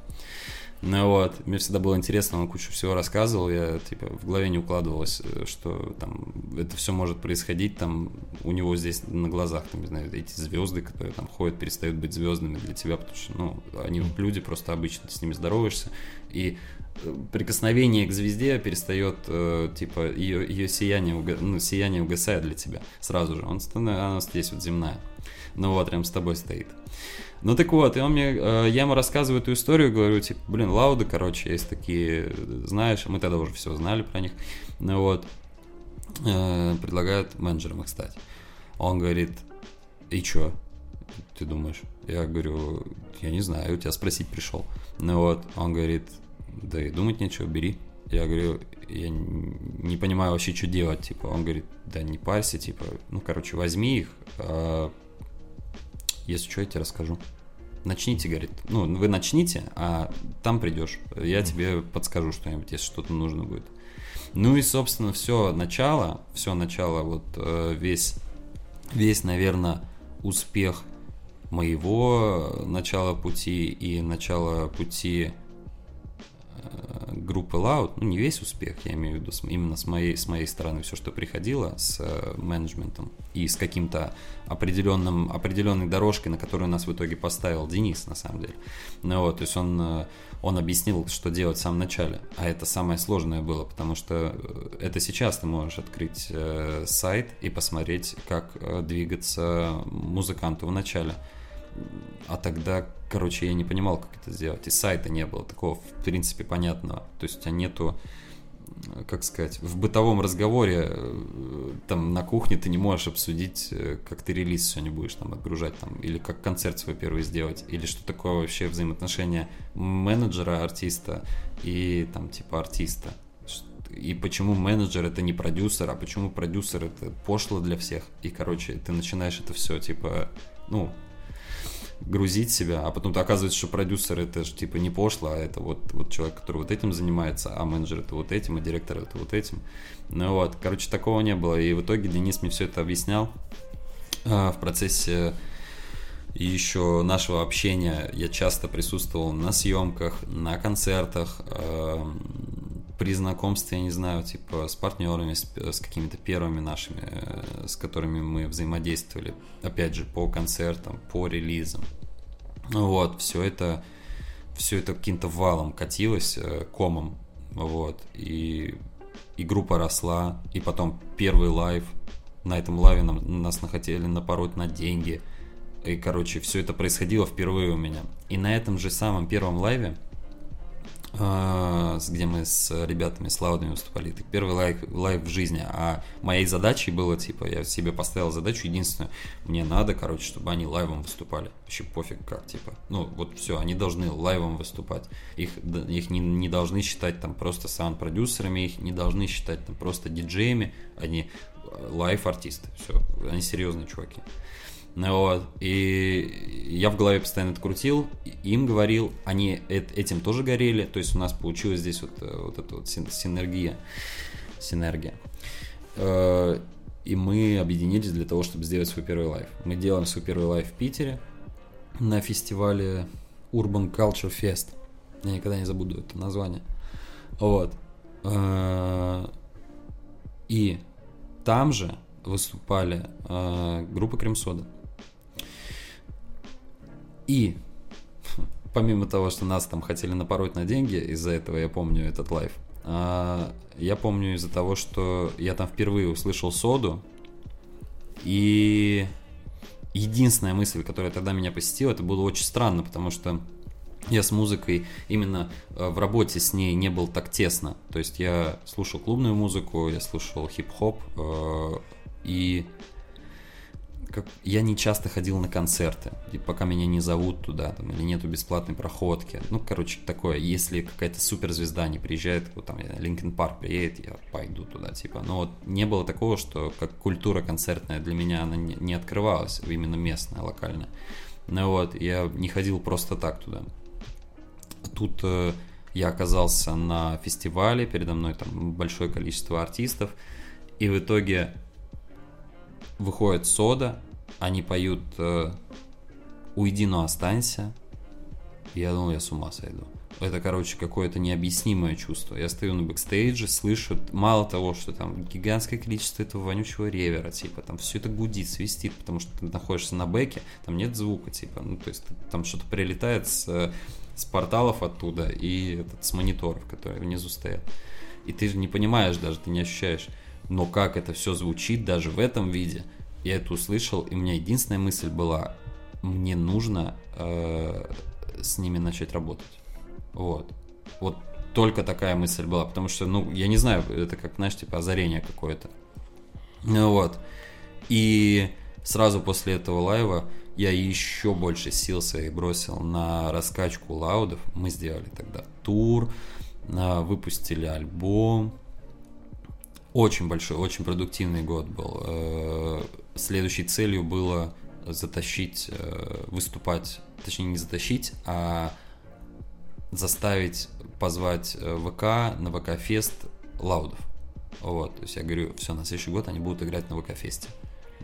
Ну вот, мне всегда было интересно, он кучу всего рассказывал, я, типа, в голове не укладывалось, э, что там это все может происходить, там, у него здесь на глазах, там, не знаю, эти звезды, которые там ходят, перестают быть звездами для тебя, потому что, ну, они люди просто обычно, ты с ними здороваешься, и прикосновение к звезде перестает, э, типа, ее, ее сияние, ну, сияние угасает для тебя сразу же. Он, она здесь вот земная. Ну вот, прям с тобой стоит. Ну так вот, и он мне, э, я ему рассказываю эту историю, говорю, типа, блин, лауды, короче, есть такие, знаешь, мы тогда уже все знали про них. Ну вот, э, предлагают менеджером их стать. Он говорит, и чё, ты думаешь? Я говорю, я не знаю, у тебя спросить пришел. Ну вот, он говорит, да и думать нечего, бери. Я говорю, я не понимаю вообще, что делать, типа, он говорит, да не парься, типа, ну, короче, возьми их, а, если что, я тебе расскажу. Начните, говорит, ну, вы начните, а там придешь, я тебе подскажу что-нибудь, если что-то нужно будет. Ну и, собственно, все начало, все начало, вот э, весь, весь, наверное, успех моего начала пути и начала пути Э, группы Loud, ну не весь успех, я имею в виду именно с моей, с моей стороны все, что приходило с э, менеджментом и с каким-то определенным, определенной дорожкой, на которую нас в итоге поставил Денис, на самом деле. Ну вот, то есть он, э, он объяснил, что делать в самом начале, а это самое сложное было, потому что это сейчас ты можешь открыть э, сайт и посмотреть, как двигаться музыканту в начале а тогда, короче, я не понимал, как это сделать. И сайта не было такого, в принципе, понятного. То есть у тебя нету, как сказать, в бытовом разговоре э, там на кухне ты не можешь обсудить, э, как ты релиз сегодня будешь там отгружать, там, или как концерт свой первый сделать, или что такое вообще взаимоотношения менеджера, артиста и там типа артиста. И почему менеджер это не продюсер, а почему продюсер это пошло для всех. И, короче, ты начинаешь это все, типа, ну, грузить себя, а потом оказывается, что продюсер это же типа не пошло, а это вот, вот человек, который вот этим занимается, а менеджер это вот этим, а директор это вот этим. Ну вот, короче, такого не было. И в итоге Денис мне все это объяснял а, в процессе еще нашего общения. Я часто присутствовал на съемках, на концертах, э, при знакомстве, я не знаю, типа с партнерами, с, с какими-то первыми нашими, э, с которыми мы взаимодействовали, опять же, по концертам, по релизам. Вот, все это, все это каким-то валом катилось, э, комом, вот, и, и группа росла, и потом первый лайв, на этом лайве нам, нас хотели напороть на деньги, и, короче, все это происходило впервые у меня. И на этом же самом первом лайве где мы с ребятами, с лаудами выступали. Это первый лайв, лайв в жизни. А моей задачей было, типа, я себе поставил задачу единственную. Мне надо, короче, чтобы они лайвом выступали. Вообще пофиг как, типа. Ну, вот все, они должны лайвом выступать. Их, их не, не должны считать там просто саунд-продюсерами, их не должны считать там просто диджеями. Они э, лайв-артисты. Все, они серьезные чуваки. Вот. И я в голове постоянно это крутил, им говорил, они этим тоже горели, то есть у нас получилась здесь вот, э, вот эта вот синергия. Синергия. Э, и мы объединились для того, чтобы сделать свой первый лайв. Мы делаем свой первый лайв в Питере на фестивале Urban Culture Fest. Я никогда не забуду это название. Вот. Э, и там же выступали группа Cream Soda. И помимо того, что нас там хотели напороть на деньги, из-за этого я помню этот лайв, а, я помню из-за того, что я там впервые услышал соду, и единственная мысль, которая тогда меня посетила, это было очень странно, потому что я с музыкой именно э, в работе с ней не был так тесно. То есть я слушал клубную музыку, я слушал хип-хоп, э, и как, я не часто ходил на концерты, и пока меня не зовут туда, там, или нету бесплатной проходки. Ну, короче, такое, если какая-то суперзвезда не приезжает, вот там Линкен Парк приедет, я пойду туда, типа. Но вот не было такого, что как культура концертная для меня она не, не открывалась, именно местная, локальная. Ну вот, я не ходил просто так туда. Тут э, я оказался на фестивале, передо мной там большое количество артистов, и в итоге выходит Сода, они поют э, «Уйди, но останься». Я думал, я с ума сойду. Это, короче, какое-то необъяснимое чувство. Я стою на бэкстейдже, слышу, мало того, что там гигантское количество этого вонючего реверба, типа, там все это гудит, свистит, потому что ты находишься на бэке, там нет звука, типа, ну, то есть там что-то прилетает с, с порталов оттуда и этот, с мониторов, которые внизу стоят. И ты не понимаешь даже, ты не ощущаешь но как это все звучит даже в этом виде, я это услышал, и у меня единственная мысль была, мне нужно э, с ними начать работать. Вот. Вот только такая мысль была, потому что, ну, я не знаю, это как, знаешь, типа озарение какое-то. Ну вот. И сразу после этого лайва я еще больше сил своих бросил на раскачку лаудов. Мы сделали тогда тур, э, выпустили альбом, очень большой, очень продуктивный год был. Э, следующей целью было затащить, э, выступать, точнее не затащить, а заставить позвать э, ВК на ВК-фест Лаудов. Вот, то есть я говорю, все, на следующий год они будут играть на ВК-фесте.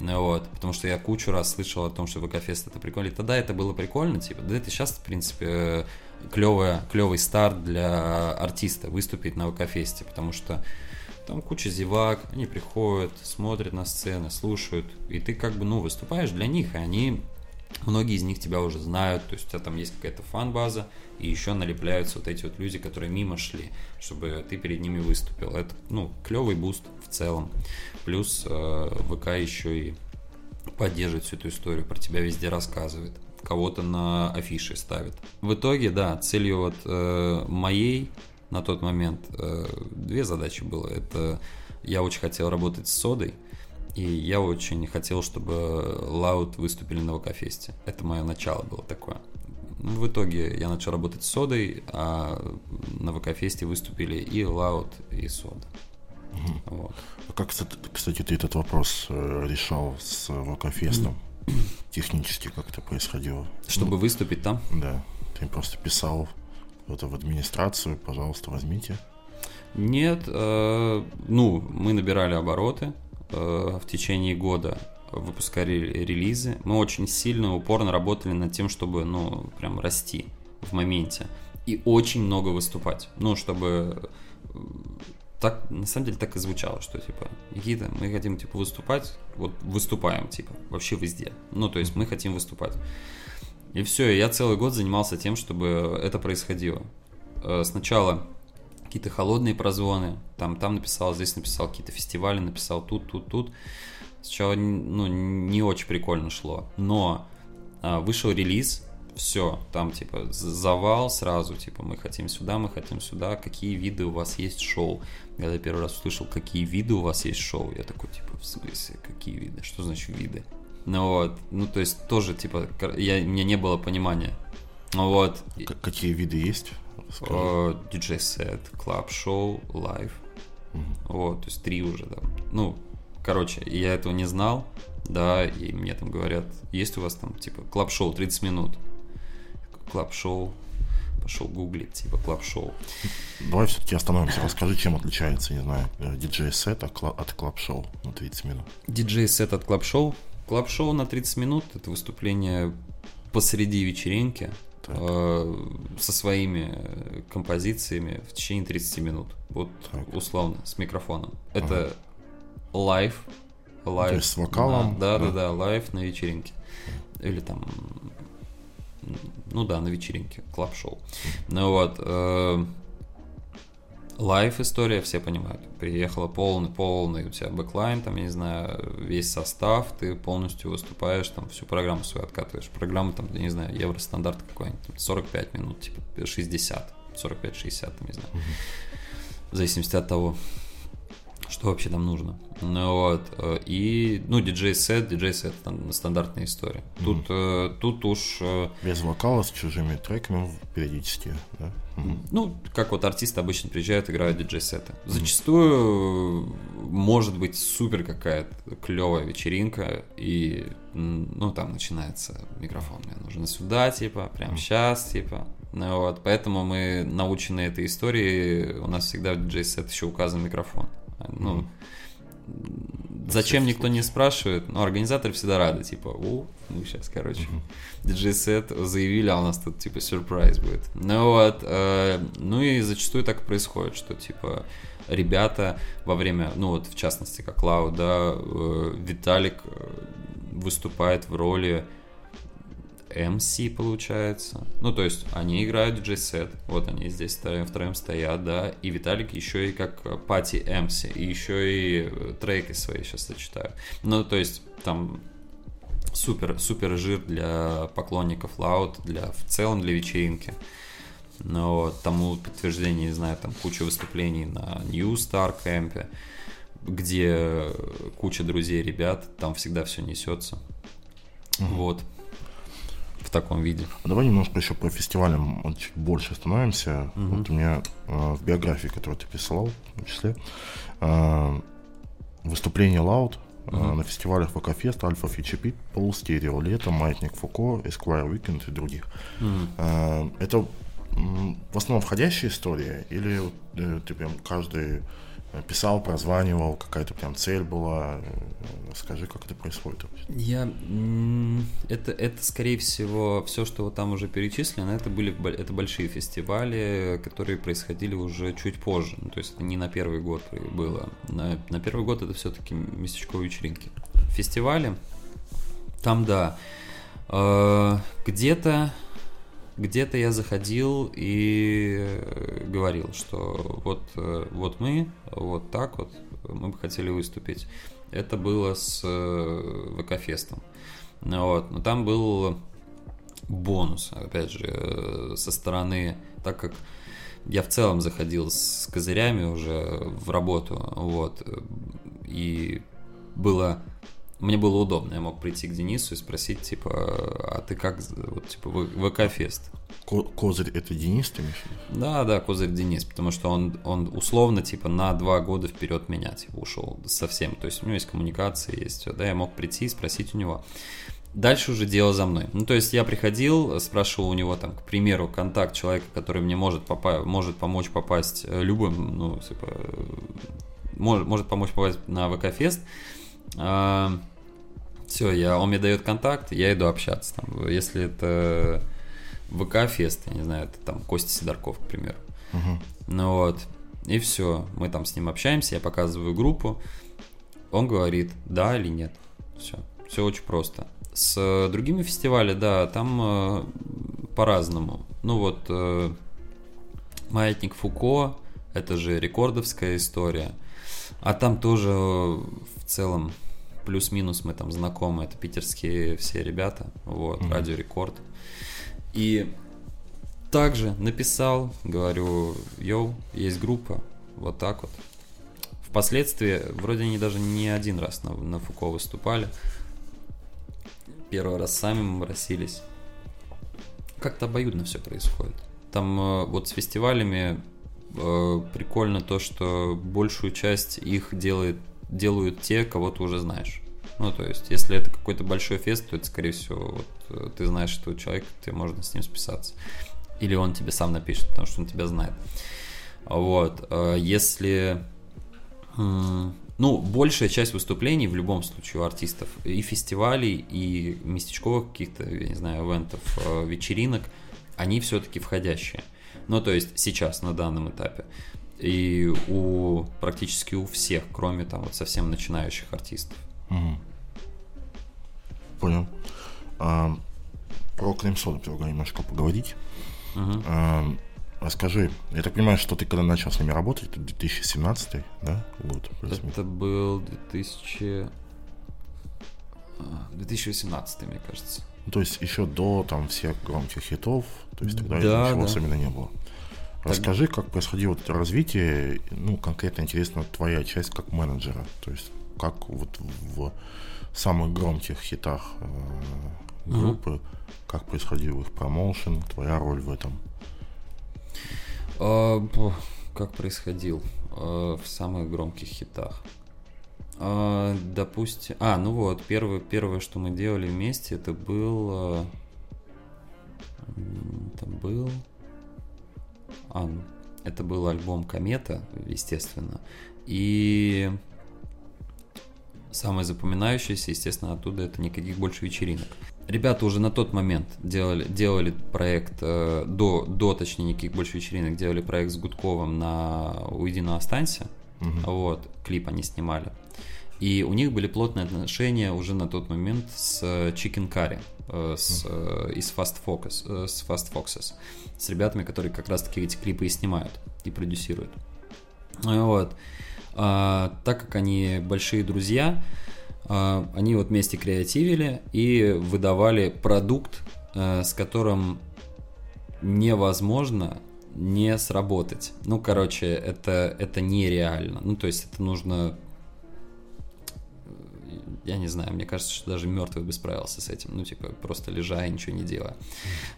Ну вот, потому что я кучу раз слышал о том, что ВК-фест это прикольно. И тогда это было прикольно, типа, да это сейчас, в принципе, клевый, клевый старт для артиста выступить на ВК-фесте, потому что там куча зевак, они приходят, смотрят на сцены, слушают, и ты как бы, ну, выступаешь для них, и они, многие из них тебя уже знают, то есть у тебя там есть какая-то фан-база, и еще налепляются вот эти вот люди, которые мимо шли, чтобы ты перед ними выступил. Это, ну, клевый буст в целом. Плюс э, ВК еще и поддерживает всю эту историю, про тебя везде рассказывает кого-то на афиши ставит. В итоге, да, целью вот э, моей на тот момент э, две задачи было. Это я очень хотел работать с Содой, и я очень хотел, чтобы Loud выступили на ВК-фесте. Это мое начало было такое. Ну, в итоге я начал работать с Содой, а на ВК-фесте выступили и Loud, и Сода. Угу. Вот. А как, кстати, ты этот вопрос э, решал с ВК-фестом? Технически как это происходило? Чтобы ну, выступить там? Да. Ты просто писал это в администрацию, пожалуйста, возьмите? Нет, э, ну, мы набирали обороты э, в течение года, выпускали релизы. Мы очень сильно, упорно работали над тем, чтобы, ну, прям расти в моменте. И очень много выступать. Ну, чтобы э, так, на самом деле, так и звучало, что, типа, Никита, мы хотим, типа, выступать, вот выступаем, типа, вообще везде. Ну, то есть мы хотим выступать. И все, я целый год занимался тем, чтобы это происходило. Э, сначала какие-то холодные прозвоны, там, там написал, здесь написал, какие-то фестивали написал, тут, тут, тут. Сначала ну, не очень прикольно шло, но а, вышел релиз, все, там типа завал сразу, типа мы хотим сюда, мы хотим сюда, какие виды у вас есть шоу. Я первый раз услышал, какие виды у вас есть шоу, я такой, типа, в смысле, какие виды? Что значит виды? Ну вот, ну то есть тоже, типа, я, у меня не было понимания. Ну вот. К- какие виды есть? Диджей-сет, клаб-шоу, лайв. Вот, то есть три уже, да. Ну, короче, я этого не знал, да, и мне там говорят, есть у вас там, типа, клаб-шоу 30 минут. Клаб-шоу, пошел гуглить, типа, клаб-шоу. Давай все-таки остановимся, расскажи, чем отличается, не знаю, диджей-сет от клаб-шоу на 30 минут. Диджей-сет от клаб-шоу Клаб-шоу на 30 минут – это выступление посреди вечеринки э, со своими композициями в течение 30 минут. Вот так. условно, с микрофоном. Это live. Live. То есть с вокалом? Да, да, да, да, live на вечеринке. Или там ну да, на вечеринке, club show. Ну вот, э, live история, все понимают. Приехала полный, полный у тебя backline, там, я не знаю, весь состав, ты полностью выступаешь, там, всю программу свою откатываешь. Программа, там, я не знаю, евростандарт какой-нибудь, 45 минут, типа 60, 45-60, там, не знаю. В зависимости от того, что вообще там нужно. Ну, вот. Э, и, ну, диджей-сет, диджей-сет там стандартная история. Mm-hmm. Тут, э, тут уж... Э, Без вокала, с чужими треками периодически, да? Mm-hmm. Ну, как вот артисты обычно приезжают, играют диджей-сеты. Mm-hmm. Зачастую может быть супер какая-то клевая вечеринка, и, ну, там начинается микрофон, мне нужен сюда, типа, прям mm-hmm. сейчас, типа, ну, вот, поэтому мы научены этой истории, у нас всегда в диджей-сет еще указан микрофон. Ну, зачем никто не спрашивает, но организаторы всегда рады, типа, о, ну сейчас, короче, диджей-сет заявили, а у нас тут типа сюрприз будет. Ну вот, э, ну и зачастую так происходит, что типа ребята во время, ну вот в частности как Лау, да, э, Виталик э, выступает в роли MC получается. Ну, то есть они играют диджей-сет, вот они здесь втроем, втроем стоят, да, и Виталик еще и как пати MC, и еще и треки свои сейчас сочетают. Ну, то есть там супер, супер жир для поклонников Loud, для, в целом для вечеринки. Но вот, тому подтверждение, не знаю, там куча выступлений на New Star Camp, где куча друзей, ребят, там всегда все несется. Mm-hmm. Вот в таком виде. Давай немножко еще по фестивалям чуть больше остановимся. Угу. Вот у меня э, в биографии, которую ты писал, в числе, э, выступление Loud угу. э, на фестивалях ВК-фест, Альфа Фичепит, Полустерео, Лето, Маятник Фуко, Esquire Weekend и других. Угу. Это в основном входящая история или э, ты прям каждый писал, прозванивал, какая-то прям цель была. Скажи, как это происходит? Я... Это, это скорее всего, все, что вот там уже перечислено, это были это большие фестивали, которые происходили уже чуть позже. Ну, то есть это не на первый год было. На, на первый год это все-таки местечковые вечеринки. Фестивали, там, да, э, где-то где-то я заходил и говорил, что вот, э, вот мы, вот так вот, мы бы хотели выступить. Это было с э, ВК-фестом. Вот. Но там был бонус, опять же, э, со стороны, так как я в целом заходил с козырями уже в работу, вот, и было мне было удобно, я мог прийти к Денису и спросить, типа, а ты как, вот, типа, ВК-фест? Козырь это Денис, ты имеешь Да, да, Козырь Денис, потому что он, он условно, типа, на два года вперед меня, типа, ушел совсем. То есть у него есть коммуникация, есть все, да, я мог прийти и спросить у него. Дальше уже дело за мной. Ну, то есть я приходил, спрашивал у него, там, к примеру, контакт человека, который мне может, попа- может помочь попасть э, любым, ну, типа, э, может, может помочь попасть на ВК-фест. А, все, я, он мне дает контакт, я иду общаться. Там, если это ВК-фест, я не знаю, это там Костя Сидорков, к примеру. Угу. Ну вот, и все, мы там с ним общаемся, я показываю группу, он говорит, да или нет. Все, все очень просто. С другими фестивалями, да, там э, по-разному. Ну вот, э, Маятник Фуко, это же рекордовская история. А там тоже в целом плюс-минус мы там знакомы, это питерские все ребята, вот, mm-hmm. Радио Рекорд. И также написал, говорю, йоу, есть группа, вот так вот. Впоследствии, вроде они даже не один раз на, на Фуко выступали. Первый раз сами мы моросились. Как-то обоюдно все происходит. Там э, вот с фестивалями э, прикольно то, что большую часть их делает, делают те, кого ты уже знаешь. Ну, то есть, если это какой-то большой фест, то это, скорее всего, вот, э, ты знаешь этого человека, тебе можно с ним списаться. Или он тебе сам напишет, потому что он тебя знает. Вот. Э, если... Ну, большая часть выступлений в любом случае у артистов и фестивалей, и местечковых каких-то, я не знаю, ивентов, э, вечеринок, они все-таки входящие. Ну, то есть сейчас, на данном этапе. И у практически у всех, кроме там вот совсем начинающих артистов. Угу. Понял. А, про Климсоду предлагаю немножко поговорить. Угу. А, расскажи, я так понимаю, что ты когда начал с ними работать, это 2017 да, год? Это был 2000... 2018, мне кажется. Ну, то есть еще до там всех громких хитов, то есть тогда да, ничего да. особенно не было. Расскажи, как происходило это развитие, ну, конкретно интересно твоя часть как менеджера, то есть как вот в самых громких хитах э, группы, uh как происходил их промоушен, твоя роль в этом? А, как происходил а, в самых громких хитах? А, допустим, а, ну вот, первое, первое, что мы делали вместе, это был, это был, а, это был альбом Комета, естественно, и самое запоминающееся, естественно, оттуда это никаких больше вечеринок. Ребята уже на тот момент делали, делали проект, э, до, до, точнее, никаких больше вечеринок, делали проект с Гудковым на «Уйди, но останься». Угу. Вот, клип они снимали. И у них были плотные отношения уже на тот момент с Chicken Curry, э, с, э, из Fast Focus, э, с Fast Foxes, с ребятами, которые как раз-таки эти клипы и снимают, и продюсируют. Вот. А, так как они большие друзья, а, они вот вместе креативили и выдавали продукт, а, с которым невозможно не сработать. Ну, короче, это, это нереально. Ну, то есть это нужно я не знаю, мне кажется, что даже мертвый бы справился с этим, ну, типа, просто лежа и ничего не делая.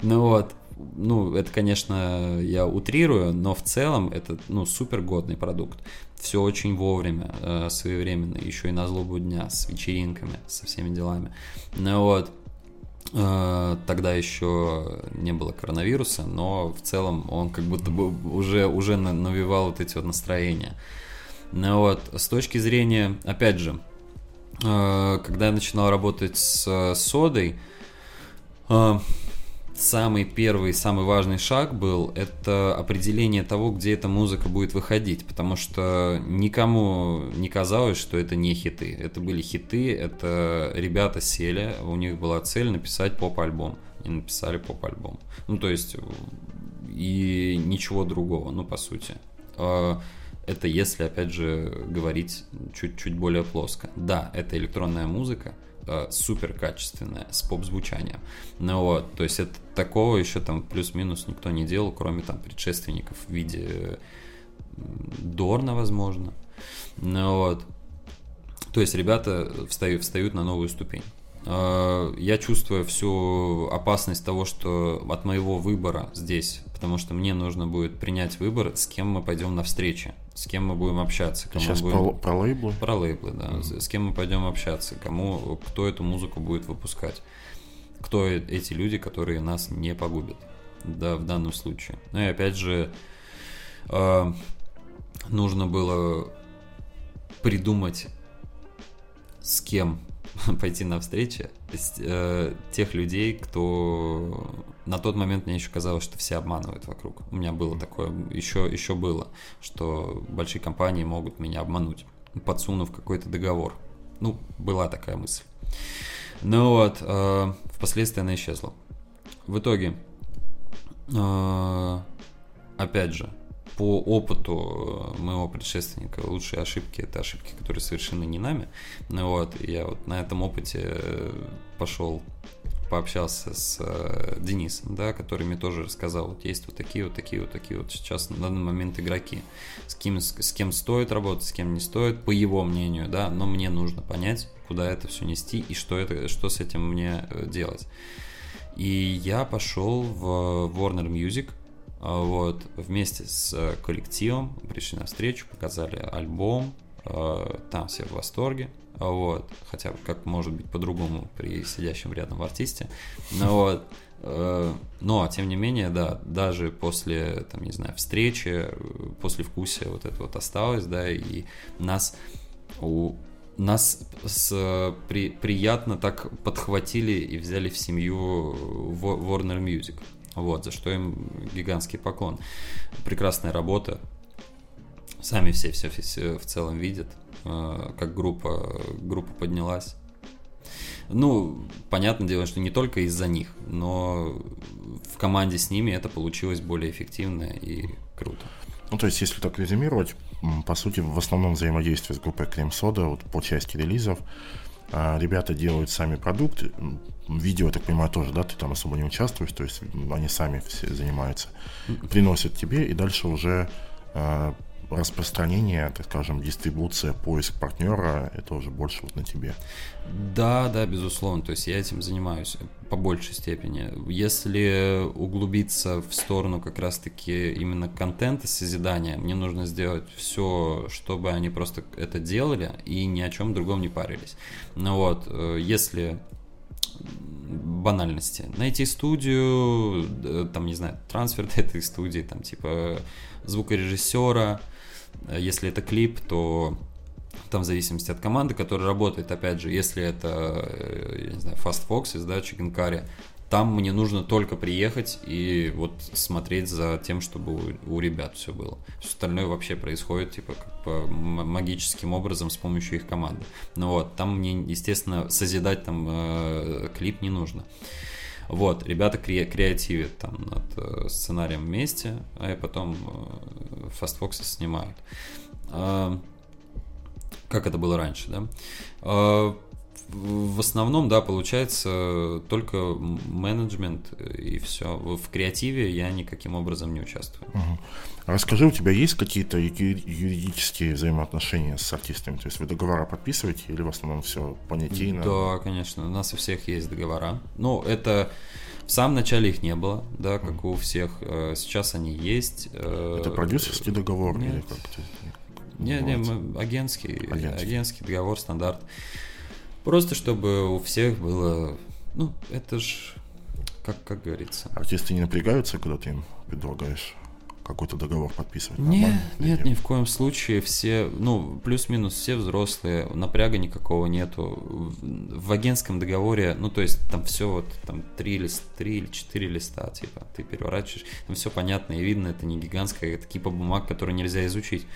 Ну вот, ну, это, конечно, я утрирую, но в целом это, ну, супер годный продукт. Все очень вовремя, э, своевременно, еще и на злобу дня, с вечеринками, со всеми делами. Ну вот, э, тогда еще не было коронавируса, но в целом он как будто бы уже, уже навевал вот эти вот настроения. Ну вот, с точки зрения, опять же, Э, когда я начинал работать с э, содой, самый первый, самый важный шаг был это определение того, где эта музыка будет выходить, потому что никому не казалось, что это не хиты. Это были хиты, это ребята сели, у них была цель написать поп-альбом. И написали поп-альбом. Ну, то есть, и ничего другого, ну, по сути. Это если, опять же, говорить чуть-чуть более плоско. Да, это электронная музыка, э, супер качественная, с поп-звучанием. Ну вот, то есть это такого еще там плюс-минус никто не делал, кроме там предшественников в виде Дорна, возможно. Ну вот. То есть ребята встают, встают на новую ступень. Э, я чувствую всю опасность того, что от моего выбора здесь, потому что мне нужно будет принять выбор, с кем мы пойдем на встречи, с кем мы будем общаться. Кому Сейчас будем... про, про лейблы? Про лейблы, да. Mm-hmm. С кем мы пойдем общаться, кому, кто эту музыку будет выпускать, кто э, эти люди, которые нас не погубят, да, в данном случае. Ну и опять же, э, нужно было придумать, с кем пойти на встречи э, тех людей, кто на тот момент мне еще казалось, что все обманывают вокруг. У меня было такое, еще, еще было, что большие компании могут меня обмануть, подсунув какой-то договор. Ну, была такая мысль. Ну вот, э, впоследствии она исчезла. В итоге, э, опять же, по опыту э, моего предшественника лучшие ошибки это ошибки, которые совершены не нами. Ну вот, я вот на этом опыте э, пошел пообщался с э, Денисом, да, который мне тоже рассказал, вот есть вот такие вот такие вот такие вот сейчас на данный момент игроки, с кем, с, с кем стоит работать, с кем не стоит, по его мнению, да, но мне нужно понять, куда это все нести и что, это, что с этим мне делать. И я пошел в Warner Music, вот, вместе с э, коллективом пришли на встречу, показали альбом, а, там все в восторге, а, вот, хотя как может быть по-другому при сидящем рядом артисте, ну вот, э, но, тем не менее, да, даже после, там, не знаю, встречи, после вкусия вот это вот осталось, да, и нас у нас с, при, приятно так подхватили и взяли в семью Warner Music. Вот, за что им гигантский поклон. Прекрасная работа. Сами все, все, все в целом видят, э, как группа, группа поднялась. Ну, понятное дело, что не только из-за них, но в команде с ними это получилось более эффективно и круто. Ну, то есть, если так резюмировать, по сути, в основном взаимодействие с группой Крем Сода вот, по части релизов а, ребята делают сами продукты, видео, я так понимаю, тоже, да, ты там особо не участвуешь, то есть они сами все занимаются, приносят тебе, и дальше уже а, распространение, так скажем, дистрибуция, поиск партнера, это уже больше вот на тебе. Да, да, безусловно. То есть я этим занимаюсь по большей степени. Если углубиться в сторону как раз-таки именно контента созидания, мне нужно сделать все, чтобы они просто это делали и ни о чем другом не парились. Ну вот, э, если банальности. Найти студию, э, там, не знаю, трансфер этой студии, там, типа звукорежиссера, Э, если это клип, то там в зависимости от команды, которая работает, опять же, если это, э, я не знаю, Fast да, Chicken Curry, там мне нужно только приехать и вот смотреть за тем, чтобы у, у ребят все было. Все остальное вообще происходит типа как по магическим образом с помощью их команды. Ну вот, там мне, естественно, созидать там э, клип не нужно. Вот, ребята кре- креативят там над э, сценарием вместе, а потом э, Fast Foxes снимают. Э, как это было раньше, да? Э, в основном, да, получается только менеджмент и все. В креативе я никаким образом не участвую. Угу. Расскажи, у тебя есть какие-то юридические взаимоотношения с артистами? То есть вы договора подписываете или в основном все понятийно? Да, конечно, у нас у всех есть договора. Ну, это в самом начале их не было, да, как mm. у всех. Э, сейчас они есть. Э, это продюсерский договор Нет. или как-то? Не, не, мы, агентский, агентский, агентский договор, стандарт. Просто чтобы у всех было, ну, это ж, как, как говорится. Артисты не напрягаются, когда ты им предлагаешь какой-то договор подписывать? Нет, нет, ни в коем случае. Все, ну, плюс-минус все взрослые, напряга никакого нету. В агентском договоре, ну, то есть там все вот, там три, лист, три или четыре листа, типа, ты переворачиваешь, там все понятно и видно, это не гигантская, это кипа бумаг, которые нельзя изучить.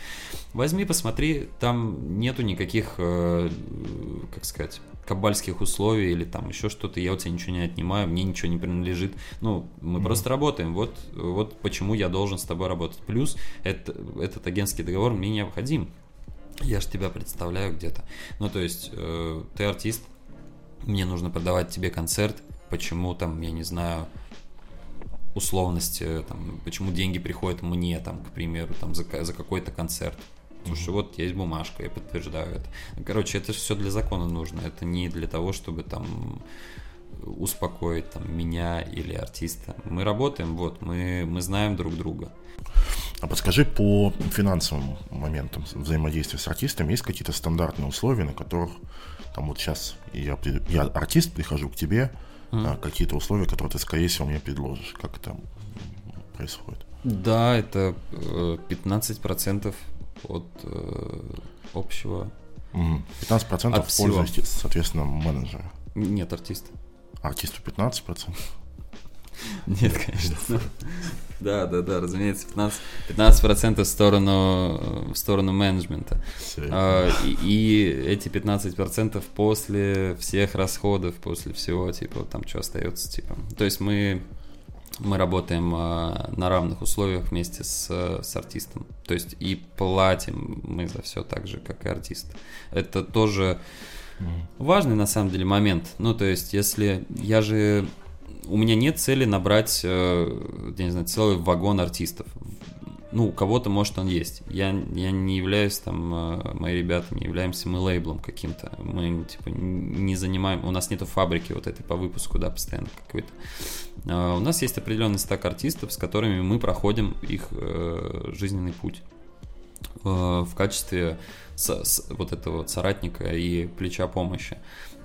Возьми, посмотри, там нету никаких, э, как сказать, кабальских условий или там еще что-то, я у тебя ничего не отнимаю, мне ничего не принадлежит. Ну, мы mm-hmm. просто работаем. Вот, вот почему я должен с тобой работать. Плюс это, этот агентский договор мне необходим. Я же тебя представляю где-то. Ну, то есть, э, ты артист, мне нужно продавать тебе концерт, почему там, я не знаю, условности, там, почему деньги приходят мне, там, к примеру, там, за, за какой-то концерт. Слушай, вот есть бумажка, я подтверждаю это. Короче, это все для закона нужно. Это не для того, чтобы там успокоить там, меня или артиста. Мы работаем, вот, мы, мы знаем друг друга. А подскажи по финансовым моментам взаимодействия с артистами, есть какие-то стандартные условия, на которых там вот сейчас я, я артист, прихожу к тебе, mm. какие-то условия, которые ты, скорее всего, мне предложишь. Как это происходит? Да, это 15% э, от э, общего. 15% от в пользу, соответственно, менеджера. Нет, артиста. Артисту 15%? Нет, конечно. Да, да, да, разумеется, 15, 15% в сторону, в сторону менеджмента. А, и, и эти 15% после всех расходов, после всего, типа, там что остается, типа. То есть мы мы работаем э, на равных условиях вместе с, с артистом. То есть и платим мы за все так же, как и артист. Это тоже важный на самом деле момент. Ну, то есть, если я же у меня нет цели набрать, э, я не знаю, целый вагон артистов ну, у кого-то, может, он есть. Я, я не являюсь там, э, мои ребята не являемся мы лейблом каким-то. Мы, типа, не занимаем, у нас нету фабрики вот этой по выпуску, да, постоянно какой-то. А у нас есть определенный стак артистов, с которыми мы проходим их э, жизненный путь э, в качестве вот этого соратника и плеча помощи.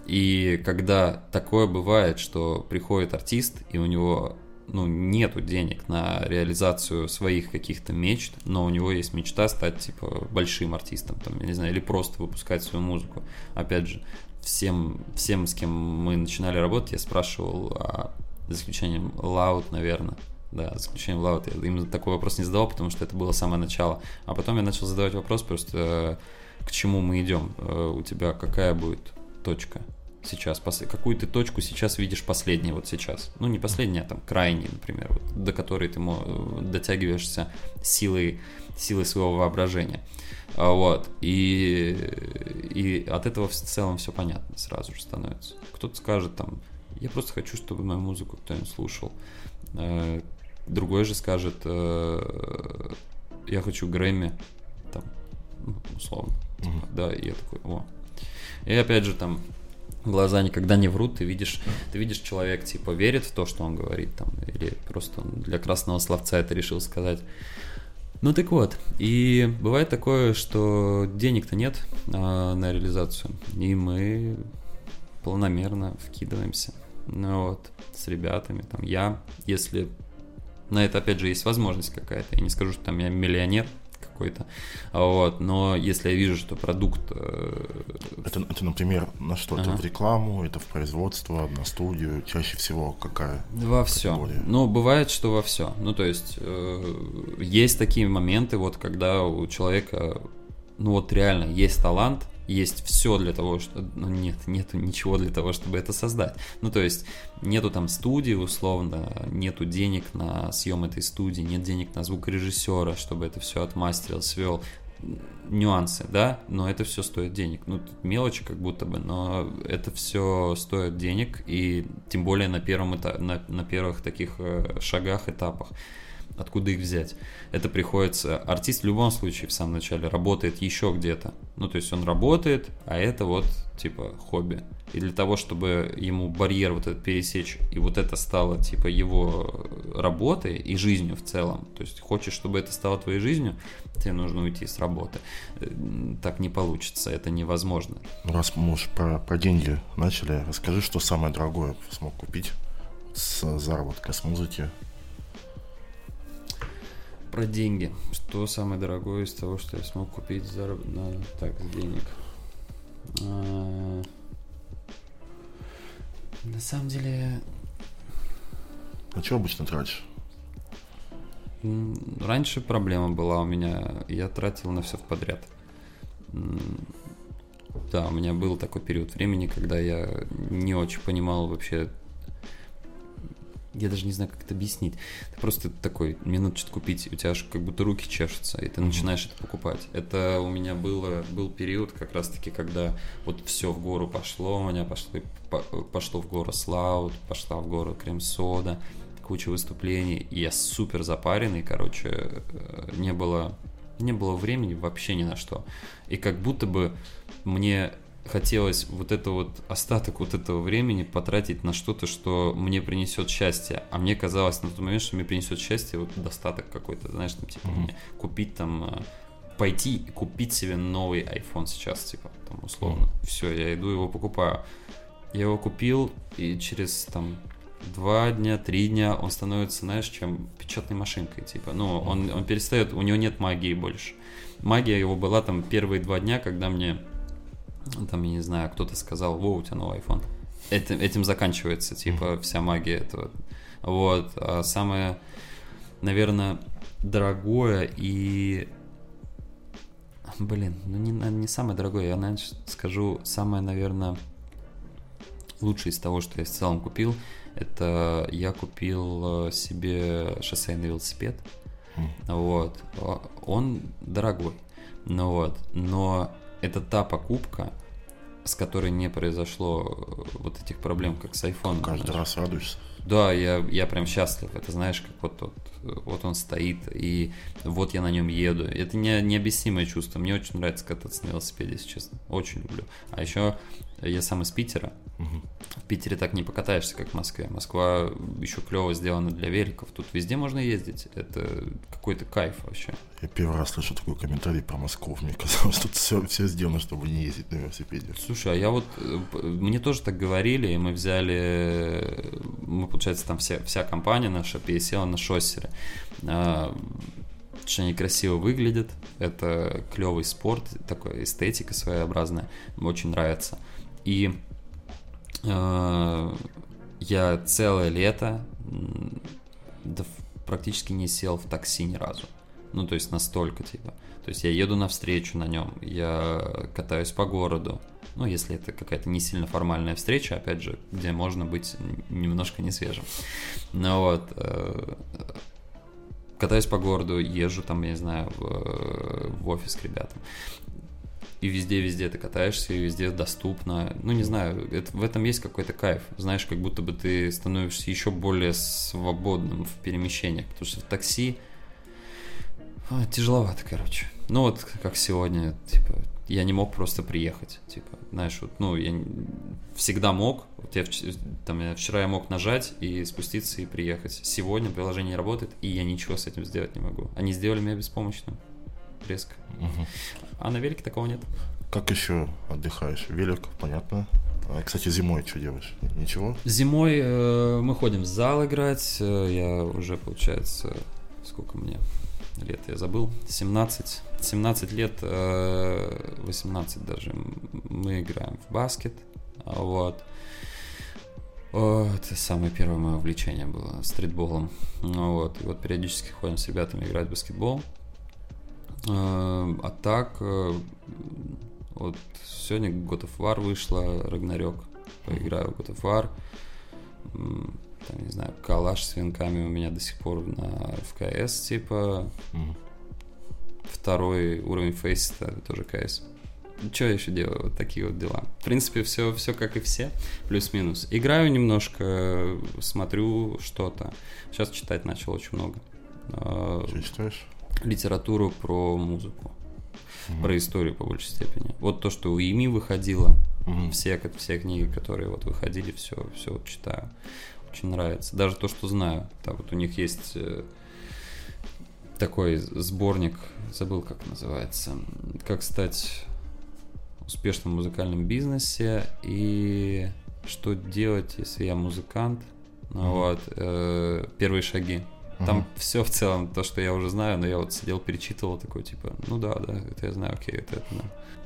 И когда такое бывает, что приходит артист, и у него ну, нету денег на реализацию своих каких-то мечт, но у него есть мечта стать, типа, большим артистом, там, я не знаю, или просто выпускать свою музыку. Опять же, всем, всем, с кем мы начинали работать, я спрашивал, а, за исключением Loud, наверное, да, за исключением Loud, я им такой вопрос не задавал, потому что это было самое начало. А потом я начал задавать вопрос просто, э, к чему мы идем, э, у тебя какая будет точка, сейчас, какую ты точку сейчас видишь последней вот сейчас. Ну, не последняя, а там крайней, например, вот, до которой ты дотягиваешься силой, силой своего воображения. А, вот. И, И от этого в целом все понятно сразу же становится. Кто-то скажет там, я просто хочу, чтобы мою музыку кто-нибудь слушал. Э, другой же скажет, э, я хочу Грэмми, там, ну, условно. Типа, да, и я такой, о. И опять же там глаза никогда не врут, ты видишь, ты видишь человек, типа, верит в то, что он говорит, там, или просто для красного словца это решил сказать. Ну так вот, и бывает такое, что денег-то нет а, на реализацию, и мы планомерно вкидываемся. Ну вот, с ребятами, там, я, если на это, опять же, есть возможность какая-то, я не скажу, что там я миллионер, какой-то. Вот. Но если я вижу, что продукт... Э, это, это например, на что? Ага. Это в рекламу, это в производство, на студию? Чаще всего какая Во все. Ну, бывает, что во все. Ну, то есть, э, есть такие моменты, вот, когда у человека, ну, вот реально есть талант, есть все для того, что... Ну, нет, нету ничего для того, чтобы это создать. Ну, то есть, нету там студии, условно, нету денег на съем этой студии, нет денег на звукорежиссера, чтобы это все отмастерил, свел нюансы, да, но это все стоит денег. Ну, мелочи как будто бы, но это все стоит денег, и тем более на, первом этап, на, на первых таких э, шагах, этапах откуда их взять. Это приходится... Артист в любом случае в самом начале работает еще где-то. Ну, то есть он работает, а это вот типа хобби. И для того, чтобы ему барьер вот этот пересечь, и вот это стало типа его работой и жизнью в целом. То есть хочешь, чтобы это стало твоей жизнью, тебе нужно уйти с работы. Э, так не получится, это невозможно. Раз мы уж про, про деньги начали, расскажи, что самое дорогое смог купить с заработка с музыки про деньги. Что самое дорогое из того, что я смог купить зараб... на... так, денег? А... На самом деле... На что обычно тратишь? Раньше проблема была у меня, я тратил на все в подряд. Да, у меня был такой период времени, когда я не очень понимал вообще, я даже не знаю, как это объяснить. Ты просто такой, мне надо что-то купить, у тебя аж как будто руки чешутся, и ты начинаешь это покупать. Это у меня было, был период как раз-таки, когда вот все в гору пошло, у меня пошло, пошло в гору Слаут, пошла в гору Крем-сода, куча выступлений, и я супер запаренный, короче, э, не было, не было времени вообще ни на что. И как будто бы мне хотелось вот это вот остаток вот этого времени потратить на что-то, что мне принесет счастье. А мне казалось на тот момент, что мне принесет счастье вот достаток какой-то, знаешь, там типа mm-hmm. мне купить там э, пойти и купить себе новый iPhone сейчас, типа, там, условно. Mm-hmm. Все, я иду его покупаю. Я его купил, и через там два дня, три дня он становится, знаешь, чем печатной машинкой, типа. Ну, он, он перестает, у него нет магии больше. Магия его была там первые два дня, когда мне там, я не знаю, кто-то сказал, во, у тебя новый iPhone. Этим, этим заканчивается, типа, вся магия этого. Вот. А самое, наверное, дорогое и... Блин, ну не, не самое дорогое, я, наверное, скажу самое, наверное, лучшее из того, что я в целом купил, это я купил э, себе шоссейный велосипед. Вот. Он дорогой. Ну вот. Но это та покупка, с которой не произошло э, вот этих проблем, как с iPhone. Каждый знаешь. раз радуешься. Да, я, я прям счастлив. Это знаешь, как вот, вот, вот он стоит, и вот я на нем еду. Это не, необъяснимое чувство. Мне очень нравится кататься на велосипеде, если честно. Очень люблю. А еще я сам из Питера. В Питере так не покатаешься, как в Москве. Москва еще клево сделана для великов. Тут везде можно ездить. Это какой-то кайф вообще. Я первый раз слышу такой комментарий про Москву. Мне казалось, тут все, все сделано, чтобы не ездить на велосипеде. Слушай, а я вот... Э, мне тоже так говорили, и мы взяли... Мы, получается, там вся, вся компания наша пересела на шоссеры а, что они красиво выглядят, это клевый спорт, такая эстетика своеобразная, очень нравится. И я целое лето да, практически не сел в такси ни разу. Ну, то есть настолько, типа. То есть я еду навстречу на нем, я катаюсь по городу. Ну, если это какая-то не сильно формальная встреча, опять же, где можно быть немножко не свежим. Ну вот, э, катаюсь по городу, езжу там, я не знаю, в, в офис к ребятам. И везде-везде ты катаешься, и везде доступно. Ну, не знаю, это, в этом есть какой-то кайф. Знаешь, как будто бы ты становишься еще более свободным в перемещениях, потому что в такси а, тяжеловато, короче. Ну, вот как сегодня, типа, я не мог просто приехать, типа, знаешь, вот, ну, я всегда мог, вот я, там, я, вчера я мог нажать и спуститься и приехать. Сегодня приложение работает, и я ничего с этим сделать не могу. Они сделали меня беспомощным резко. Угу. А на велике такого нет. Как еще отдыхаешь? Велик, понятно. А, кстати, зимой что делаешь? Ничего? Зимой э, мы ходим в зал играть. Э, я уже, получается, сколько мне лет, я забыл, 17. 17 лет, э, 18 даже, мы играем в баскет. Вот. О, это самое первое мое увлечение было стритболом. Вот. И вот периодически ходим с ребятами играть в баскетбол. Э, а так, э, вот сегодня God of War вышла, Рагнарёк, поиграю в God of War. Там, не знаю, калаш с венками у меня до сих пор на ФКС, типа. Второй уровень фейс, это тоже КС. Что я еще делаю? Вот такие вот дела. В принципе, все, все как и все, плюс-минус. Играю немножко, смотрю что-то. Сейчас читать начал очень много. Что читаешь? Литературу про музыку, mm-hmm. про историю по большей степени. Вот то, что у ИМИ выходило, mm-hmm. все, все книги, которые вот выходили, все, все вот читаю. Очень нравится. Даже то, что знаю. Да, вот у них есть э, такой сборник, забыл, как называется, как стать успешным в музыкальном бизнесе и что делать, если я музыкант. Mm-hmm. вот, э, первые шаги. Там угу. все в целом, то, что я уже знаю, но я вот сидел, перечитывал, такой, типа, ну да, да, это я знаю, окей, это, это да.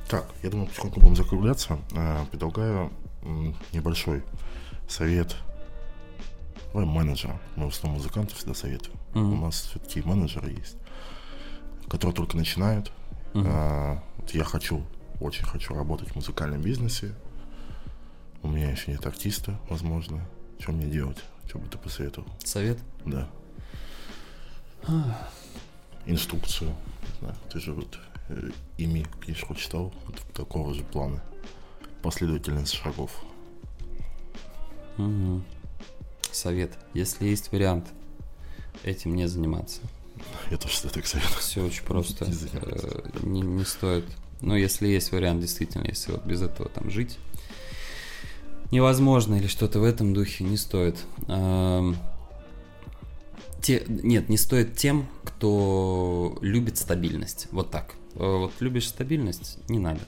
Так, я думаю, потихоньку будем закругляться. Э, предлагаю небольшой совет Давай менеджера. Мы в основном музыкантов всегда советуем. Mm-hmm. У нас все-таки менеджеры есть, которые только начинают. Mm-hmm. А, вот я хочу, очень хочу работать в музыкальном бизнесе. У меня еще нет артиста, возможно. Что мне делать? Что бы ты посоветовал? Совет? Да инструкцию. Не знаю, ты же вот э, ими книжку читал, вот такого же плана. Последовательность шагов. Угу. Совет. Если есть вариант этим не заниматься. Я тоже так советую. Все очень просто. Не, э, не, не стоит. Но если есть вариант, действительно, если вот без этого там жить невозможно или что-то в этом духе, не стоит. Те, нет, не стоит тем, кто любит стабильность. Вот так. Э, вот любишь стабильность, не надо.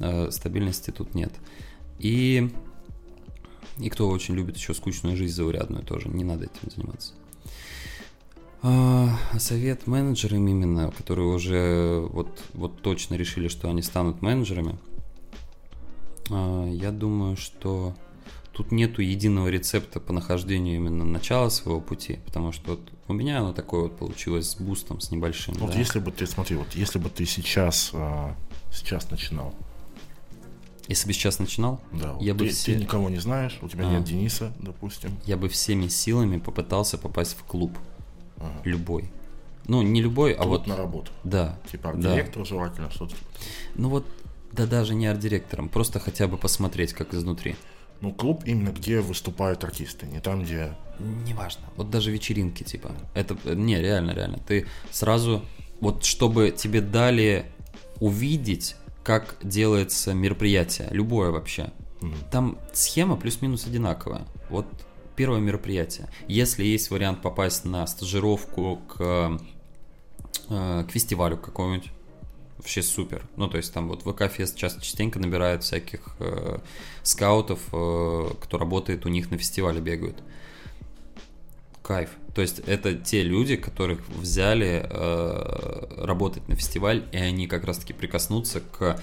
Э, стабильности тут нет. И, и кто очень любит еще скучную жизнь заурядную тоже, не надо этим заниматься. А, совет менеджерам именно, которые уже вот, вот точно решили, что они станут менеджерами, а, я думаю, что тут нету единого рецепта по нахождению именно начала своего пути, потому что вот у меня оно такое вот получилось с бустом, с небольшим. Вот да. если бы ты, смотри, вот если бы ты сейчас, а, сейчас начинал. Если бы сейчас начинал, да, я ты, бы все... ты никого не знаешь, у тебя а. нет Дениса, допустим. Я бы всеми силами попытался попасть в клуб. Ага. Любой. Ну, не любой, а вот... на работу. Да. Типа арт-директор да. желательно, что-то. Ну вот, да даже не арт-директором, просто хотя бы посмотреть, как изнутри. Ну, клуб именно где выступают артисты, не там, где... Неважно. Вот даже вечеринки, типа. Это, не, реально, реально. Ты сразу, вот чтобы тебе дали увидеть, как делается мероприятие, любое вообще. Mm-hmm. Там схема плюс-минус одинаковая. Вот первое мероприятие. Если есть вариант попасть на стажировку к, э, к фестивалю какому-нибудь, вообще супер. Ну, то есть там вот ВК Фест часто частенько набирают всяких э, скаутов, э, кто работает у них на фестивале, бегают. Кайф. То есть это те люди, которых взяли э, работать на фестиваль, и они как раз-таки прикоснутся к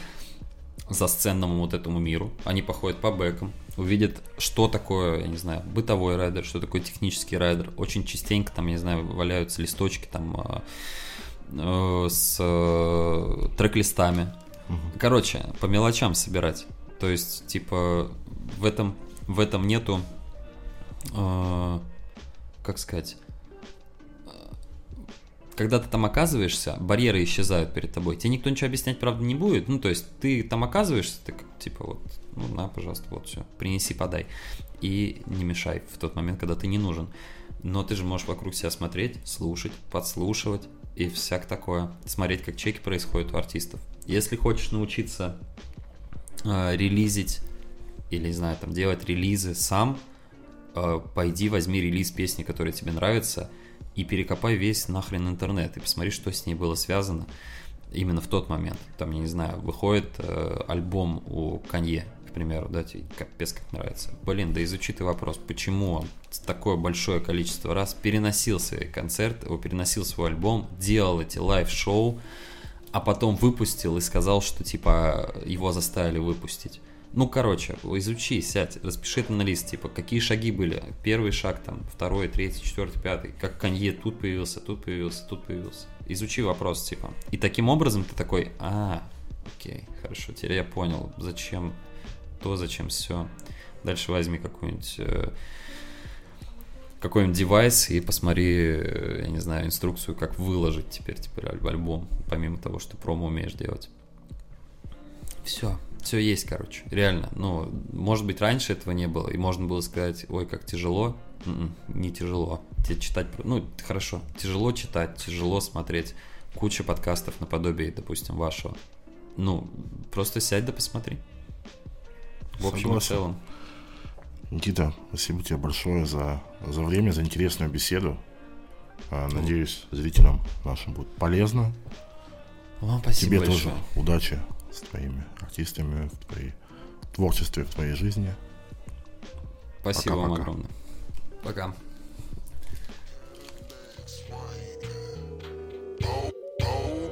засценному вот этому миру. Они походят по бэкам, увидят, что такое, я не знаю, бытовой райдер, что такое технический райдер. Очень частенько там, я не знаю, валяются листочки там Э, с э, трек-листами. Угу. Короче, по мелочам собирать. То есть, типа, в этом, в этом нету, э, как сказать, когда ты там оказываешься, барьеры исчезают перед тобой. Тебе никто ничего объяснять, правда, не будет. Ну, то есть ты там оказываешься, ты типа вот, ну, на, пожалуйста, вот все, принеси, подай. И не мешай в тот момент, когда ты не нужен. Но ты же можешь вокруг себя смотреть, слушать, подслушивать и всяк такое. Смотреть, как чеки происходят у артистов. Если хочешь научиться э, релизить или, не знаю, там делать релизы сам, э, пойди возьми релиз песни, которая тебе нравится – и перекопай весь нахрен интернет и посмотри, что с ней было связано именно в тот момент. Там, я не знаю, выходит э, альбом у Канье, примеру, да, тебе капец как нравится. Блин, да изучи ты вопрос, почему он такое большое количество раз переносил свои концерты, переносил свой альбом, делал эти live-шоу, а потом выпустил и сказал, что типа его заставили выпустить. Ну, короче, изучи, сядь, распиши это на лист, типа, какие шаги были. Первый шаг, там, второй, третий, четвертый, пятый. Как Канье тут появился, тут появился, тут появился. Изучи вопрос, типа. И таким образом ты такой, а, окей, хорошо, теперь я понял, зачем то, зачем все. Дальше возьми какую-нибудь э, какой-нибудь девайс и посмотри, э, я не знаю, инструкцию, как выложить теперь теперь альбом, помимо того, что промо умеешь делать. Все все есть, короче, реально. Ну, может быть, раньше этого не было, и можно было сказать, ой, как тяжело. М-м, не тяжело. Тебе читать, ну, хорошо, тяжело читать, тяжело смотреть. Куча подкастов наподобие, допустим, вашего. Ну, просто сядь да посмотри. В общем и целом. Никита, спасибо тебе большое за, за время, за интересную беседу. А, надеюсь, зрителям нашим будет полезно. Вам спасибо Тебе большое. тоже удачи с твоими артистами, в твоей творчестве, в твоей жизни. Спасибо пока, вам пока. огромное. Пока. Oh.